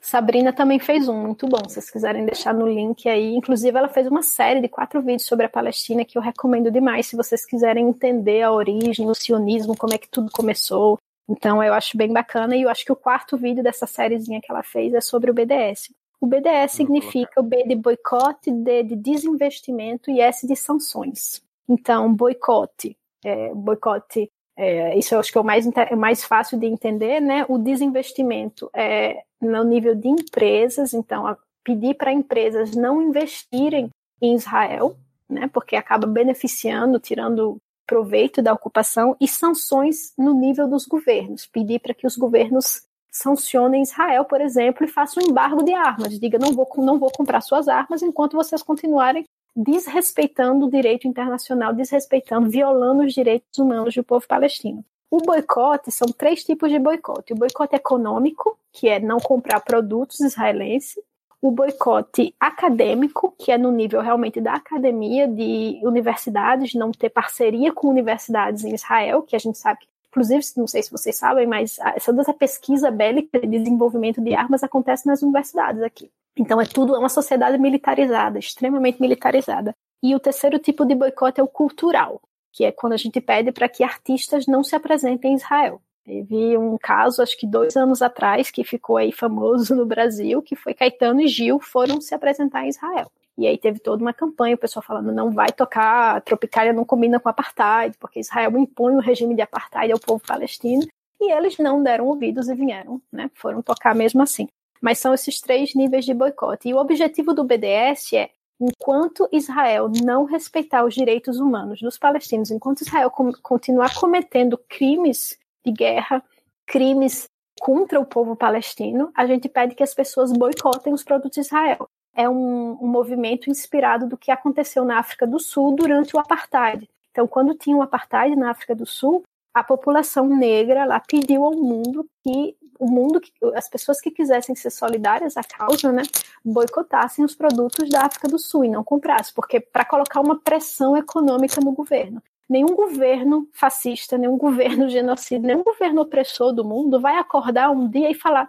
Sabrina também fez um, muito bom. Se vocês quiserem deixar no link aí. Inclusive, ela fez uma série de quatro vídeos sobre a Palestina que eu recomendo demais se vocês quiserem entender a origem, o sionismo, como é que tudo começou. Então, eu acho bem bacana. E eu acho que o quarto vídeo dessa sériezinha que ela fez é sobre o BDS. O BDS significa o B de boicote, D de desinvestimento e S de sanções. Então, boicote, é, boicote é, isso eu acho que é o mais, é mais fácil de entender, né? O desinvestimento é no nível de empresas, então pedir para empresas não investirem em Israel, né? Porque acaba beneficiando, tirando proveito da ocupação e sanções no nível dos governos, pedir para que os governos sancionem Israel, por exemplo, e façam um embargo de armas, diga não vou não vou comprar suas armas enquanto vocês continuarem desrespeitando o direito internacional, desrespeitando, violando os direitos humanos do povo palestino. O boicote são três tipos de boicote: o boicote econômico, que é não comprar produtos israelenses, o boicote acadêmico, que é no nível realmente da academia, de universidades, não ter parceria com universidades em Israel, que a gente sabe que, inclusive, não sei se vocês sabem, mas toda essa pesquisa bélica de desenvolvimento de armas acontece nas universidades aqui. Então é tudo é uma sociedade militarizada, extremamente militarizada. E o terceiro tipo de boicote é o cultural, que é quando a gente pede para que artistas não se apresentem em Israel. Teve um caso, acho que dois anos atrás, que ficou aí famoso no Brasil, que foi Caetano e Gil foram se apresentar em Israel. E aí teve toda uma campanha, o pessoal falando não vai tocar, a Tropicália não combina com apartheid, porque Israel impõe o regime de apartheid ao povo palestino. E eles não deram ouvidos e vieram, né? Foram tocar mesmo assim. Mas são esses três níveis de boicote. E o objetivo do BDS é enquanto Israel não respeitar os direitos humanos dos palestinos, enquanto Israel continuar cometendo crimes de guerra, crimes contra o povo palestino, a gente pede que as pessoas boicotem os produtos de Israel. É um, um movimento inspirado do que aconteceu na África do Sul durante o apartheid. Então, quando tinha o apartheid na África do Sul, a população negra lá pediu ao mundo que o mundo, as pessoas que quisessem ser solidárias à causa, né, boicotassem os produtos da África do Sul e não comprassem, porque para colocar uma pressão econômica no governo. Nenhum governo fascista, nenhum governo genocida, nenhum governo opressor do mundo vai acordar um dia e falar: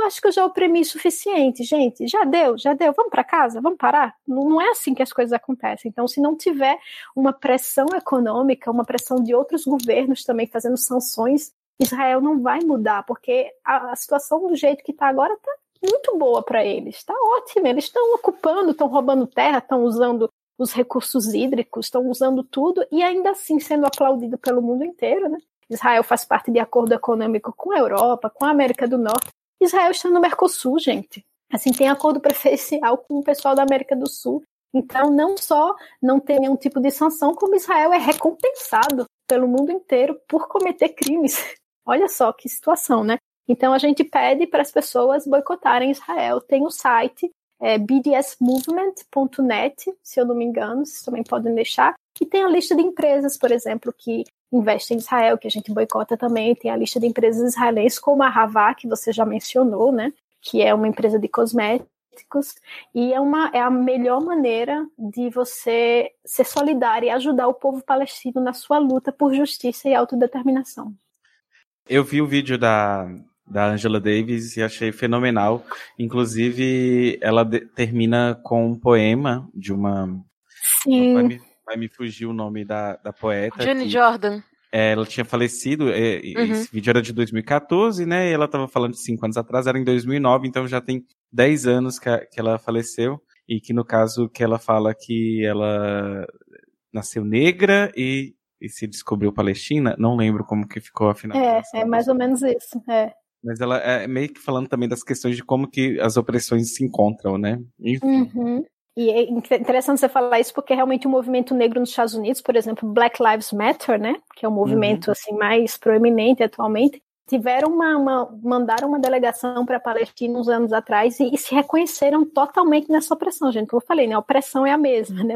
eu acho que eu já oprimi o suficiente, gente. Já deu, já deu. Vamos para casa, vamos parar. Não, não, é assim que as coisas acontecem. Então, se não tiver uma pressão econômica, uma pressão de outros governos também fazendo sanções, Israel não vai mudar, porque a, a situação do jeito que está agora está muito boa para eles. Está ótima. Eles estão ocupando, estão roubando terra, estão usando os recursos hídricos, estão usando tudo e ainda assim sendo aplaudido pelo mundo inteiro, né? Israel faz parte de acordo econômico com a Europa, com a América do Norte. Israel está no Mercosul, gente. Assim, tem acordo preferencial com o pessoal da América do Sul. Então, não só não tem nenhum tipo de sanção, como Israel é recompensado pelo mundo inteiro por cometer crimes. Olha só que situação, né? Então, a gente pede para as pessoas boicotarem Israel. Tem o site é bdsmovement.net, se eu não me engano, vocês também podem deixar, que tem a lista de empresas, por exemplo, que investem em Israel, que a gente boicota também, tem a lista de empresas israelenses, como a Havá, que você já mencionou, né, que é uma empresa de cosméticos, e é, uma, é a melhor maneira de você ser solidário e ajudar o povo palestino na sua luta por justiça e autodeterminação. Eu vi o vídeo da, da Angela Davis e achei fenomenal. Inclusive, ela de, termina com um poema de uma. Sim. Vai me fugir o nome da, da poeta. Jenny Jordan. É, ela tinha falecido, é, uhum. esse vídeo era de 2014, né? E ela estava falando de cinco anos atrás, era em 2009, então já tem 10 anos que, a, que ela faleceu. E que no caso que ela fala que ela nasceu negra e, e se descobriu palestina, não lembro como que ficou a finalização. É, é mais ou menos isso, é. Mas ela é meio que falando também das questões de como que as opressões se encontram, né? Enfim. Uhum. E é interessante você falar isso porque realmente o movimento negro nos Estados Unidos, por exemplo, Black Lives Matter, né, que é o movimento uhum. assim mais proeminente atualmente, tiveram uma, uma mandaram uma delegação para a Palestina uns anos atrás e, e, se reconheceram totalmente nessa opressão, gente. Como eu falei, né, a opressão é a mesma, né?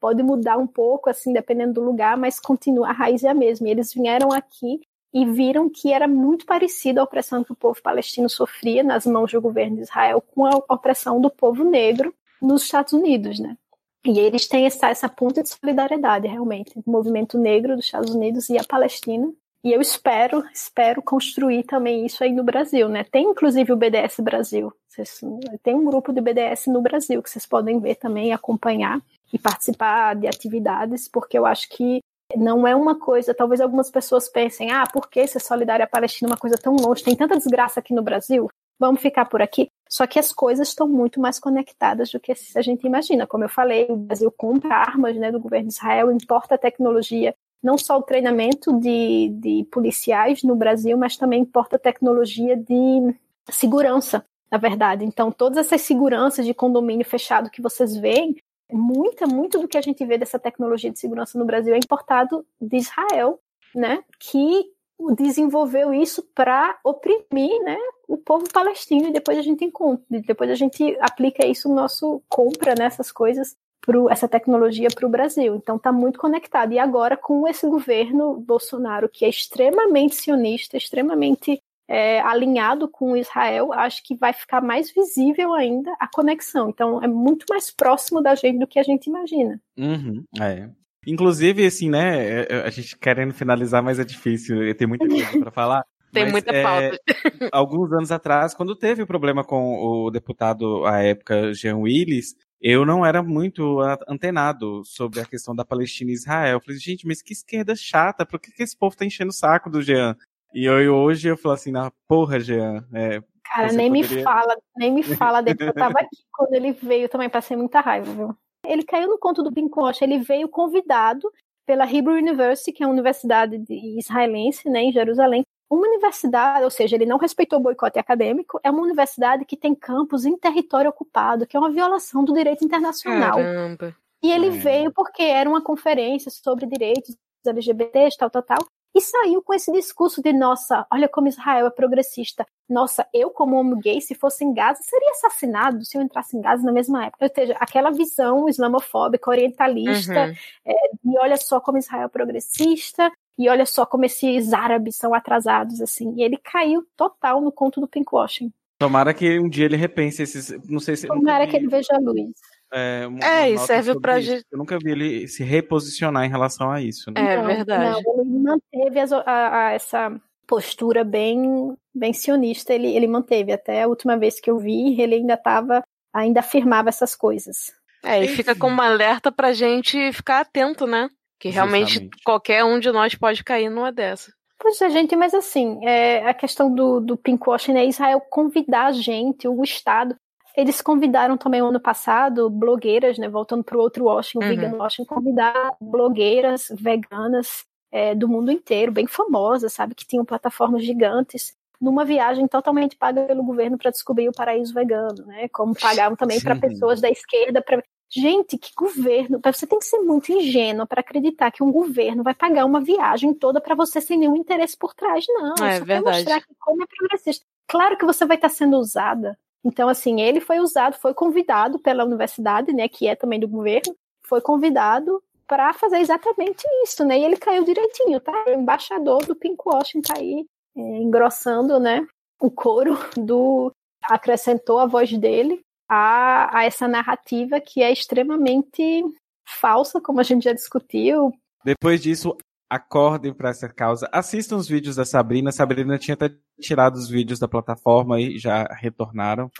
Pode mudar um pouco assim dependendo do lugar, mas continua a raiz é a mesma. E eles vieram aqui e viram que era muito parecido a opressão que o povo palestino sofria nas mãos do governo de Israel com a opressão do povo negro nos Estados Unidos, né? E eles têm essa, essa ponta de solidariedade, realmente, o movimento negro dos Estados Unidos e a Palestina. E eu espero, espero construir também isso aí no Brasil, né? Tem inclusive o BDS Brasil. Vocês, tem um grupo de BDS no Brasil que vocês podem ver também, acompanhar e participar de atividades, porque eu acho que não é uma coisa, talvez algumas pessoas pensem, ah, por que ser solidária à Palestina é uma coisa tão longe? Tem tanta desgraça aqui no Brasil, vamos ficar por aqui. Só que as coisas estão muito mais conectadas do que a gente imagina. Como eu falei, o Brasil compra armas né, do governo de Israel, importa tecnologia, não só o treinamento de, de policiais no Brasil, mas também importa tecnologia de segurança, na verdade. Então, todas essas seguranças de condomínio fechado que vocês veem muita, muito do que a gente vê dessa tecnologia de segurança no Brasil é importado de Israel, né? Que desenvolveu isso para oprimir, né, o povo palestino e depois a gente encontra, depois a gente aplica isso no nosso compra nessas né, coisas pro, essa tecnologia para o Brasil. Então está muito conectado. E agora com esse governo Bolsonaro que é extremamente sionista, extremamente é, alinhado com Israel, acho que vai ficar mais visível ainda a conexão. Então, é muito mais próximo da gente do que a gente imagina. Uhum, é. Inclusive, assim, né, é, é, a gente querendo finalizar, mas é difícil, tem muita coisa para falar. Tem mas, muita é, alguns anos atrás, quando teve o problema com o deputado à época, Jean Willis, eu não era muito antenado sobre a questão da Palestina e Israel. Eu falei, gente, mas que esquerda chata, por que, que esse povo tá enchendo o saco do Jean? E eu, hoje eu falo assim, na porra, Jean. É, Cara, nem poderia... me fala, nem me fala dele. Eu tava aqui quando ele veio, também passei muita raiva, viu? Ele caiu no conto do Pincocha, ele veio convidado pela Hebrew University, que é uma universidade israelense, né, em Jerusalém. Uma universidade, ou seja, ele não respeitou o boicote acadêmico, é uma universidade que tem campus em território ocupado, que é uma violação do direito internacional. Caramba. E ele é. veio porque era uma conferência sobre direitos LGBTs, tal, tal, tal e saiu com esse discurso de nossa, olha como Israel é progressista. Nossa, eu como homem gay, se fosse em Gaza, seria assassinado se eu entrasse em Gaza na mesma época. Ou seja, aquela visão islamofóbica, orientalista, uhum. é, de olha só como Israel é progressista, e olha só como esses árabes são atrasados, assim. E ele caiu total no conto do pinkwashing. Tomara que um dia ele repense esses. Não sei se. Tomara que ele veja a luz. É, uma, É, uma e nota serve pra isso. gente- Eu nunca vi ele se reposicionar em relação a isso. Né? É Não, verdade. Não, ele manteve as- a- a- essa postura bem, bem sionista, ele, ele manteve. Até a última vez que eu vi, ele ainda estava, ainda afirmava essas coisas. É, e fica como um alerta pra gente ficar atento, né? Que realmente Justamente. qualquer um de nós pode cair numa dessa. Pois é, gente, mas assim, é, a questão do, do pinkwashing é Israel convidar a gente, o Estado. Eles convidaram também o ano passado blogueiras, né, voltando para o outro washing, o Uhum. vegan washing, convidar blogueiras veganas é, do mundo inteiro, bem famosas, sabe, que tinham plataformas gigantes, numa viagem totalmente paga pelo governo para descobrir o paraíso vegano, né, como pagavam também para pessoas da esquerda. Pra... Gente, que governo! Você tem que ser muito ingênua para acreditar que um governo vai pagar uma viagem toda para você sem nenhum interesse por trás, não. É Só verdade. mostrar que como é progressista. Claro que você vai estar sendo usada. Então, assim, ele foi usado, foi convidado pela universidade, né, que é também do governo, foi convidado para fazer exatamente isso, né? E ele caiu direitinho, tá? O embaixador do Pinkwashing tá aí é, engrossando, né, o coro do acrescentou a voz dele a, a essa narrativa que é extremamente falsa, como a gente já discutiu. Depois disso, acordem para essa causa. Assistam os vídeos da Sabrina. Sabrina tinha até tirado os vídeos da plataforma e já retornaram.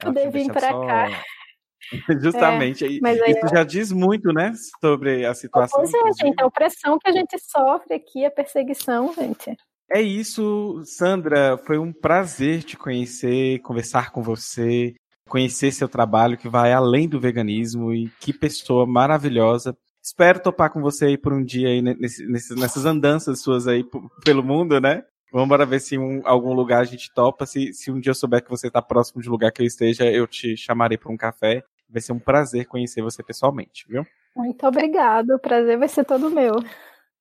Poder vir para só- cá. Justamente. E mas aí Isso já diz muito, né? Sobre a situação. Pois é, gente, a opressão que a gente sofre aqui, a perseguição, gente. É isso, Sandra. Foi um prazer te conhecer, conversar com você, conhecer seu trabalho que vai além do veganismo e que pessoa maravilhosa. Espero topar com você aí por um dia aí nesse- nessas andanças suas aí pelo mundo, né? Vamos bora ver se em um, algum lugar a gente topa. Se, se um dia eu souber que você está próximo de lugar que eu esteja, eu te chamarei para um café. Vai ser um prazer conhecer você pessoalmente, viu? Muito obrigada, o prazer vai ser todo meu.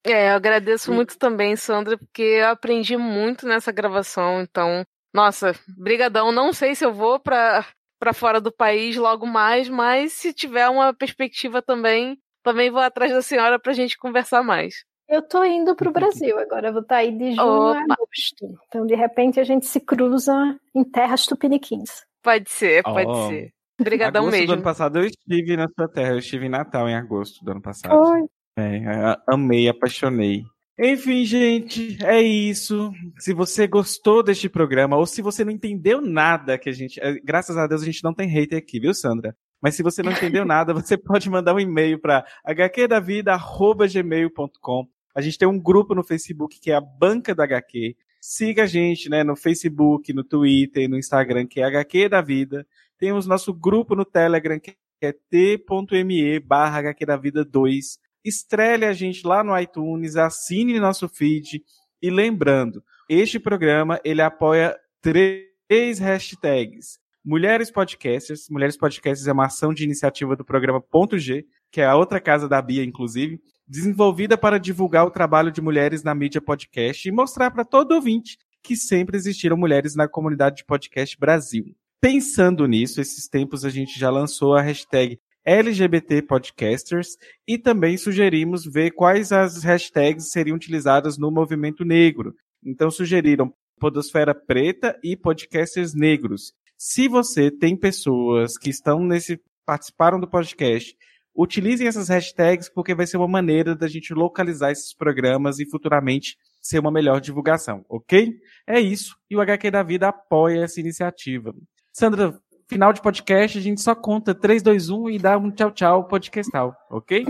É, eu agradeço muito também, Sandra, porque eu aprendi muito nessa gravação, então, nossa, brigadão. Não sei se eu vou pra, pra fora do país logo mais, mas se tiver uma perspectiva também, também vou atrás da senhora pra gente conversar mais. Eu tô indo pro Brasil agora, vou estar aí de junho a Opa. agosto. Então, de repente, a gente se cruza em terras tupiniquins. Pode ser, pode Oh. ser. Brigadão agosto do mesmo. ano passado eu estive na sua terra. Eu estive em Natal em agosto do ano passado. Oi. É, a- amei, apaixonei. Enfim, gente, é isso. Se você gostou deste programa, ou se você não entendeu nada que a gente. é, Graças a Deus a gente não tem hater aqui, viu, Sandra? Mas se você não entendeu nada, você pode mandar um e-mail para hqdavida.gmail.com. A gente tem um grupo no Facebook que é a Banca da HQ. Siga a gente né, no Facebook, no Twitter, no Instagram, que é HQ da Vida. Temos nosso grupo no Telegram, que é t.me barra HQ da Vida 2 estrele a gente lá no iTunes, assine nosso feed e lembrando, este programa ele apoia três hashtags. Mulheres Podcasters, Mulheres Podcasters é uma ação de iniciativa do programa Ponto G, que é a outra casa da Bia, inclusive, desenvolvida para divulgar o trabalho de mulheres na mídia podcast e mostrar para todo ouvinte que sempre existiram mulheres na comunidade de podcast Brasil. Pensando nisso, esses tempos a gente já lançou a hashtag LGBT Podcasters e também sugerimos ver quais as hashtags seriam utilizadas no movimento negro. Então sugeriram Podosfera Preta e Podcasters Negros. Se você tem pessoas que estão nesse participaram do podcast, utilizem essas hashtags porque vai ser uma maneira da gente localizar esses programas e futuramente ser uma melhor divulgação, ok? É isso. E o HQ da Vida apoia essa iniciativa. Sandra, final de podcast, a gente só conta 3, 2, 1 e dá um tchau, tchau podcastal, ok?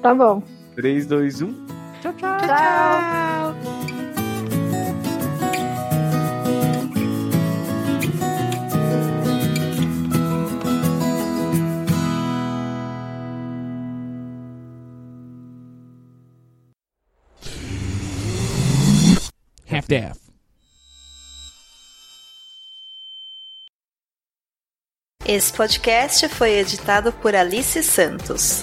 Tá bom. 3, 2, 1. Tchau, tchau. Tchau. Half-Daff. Esse podcast foi editado por Alice Santos.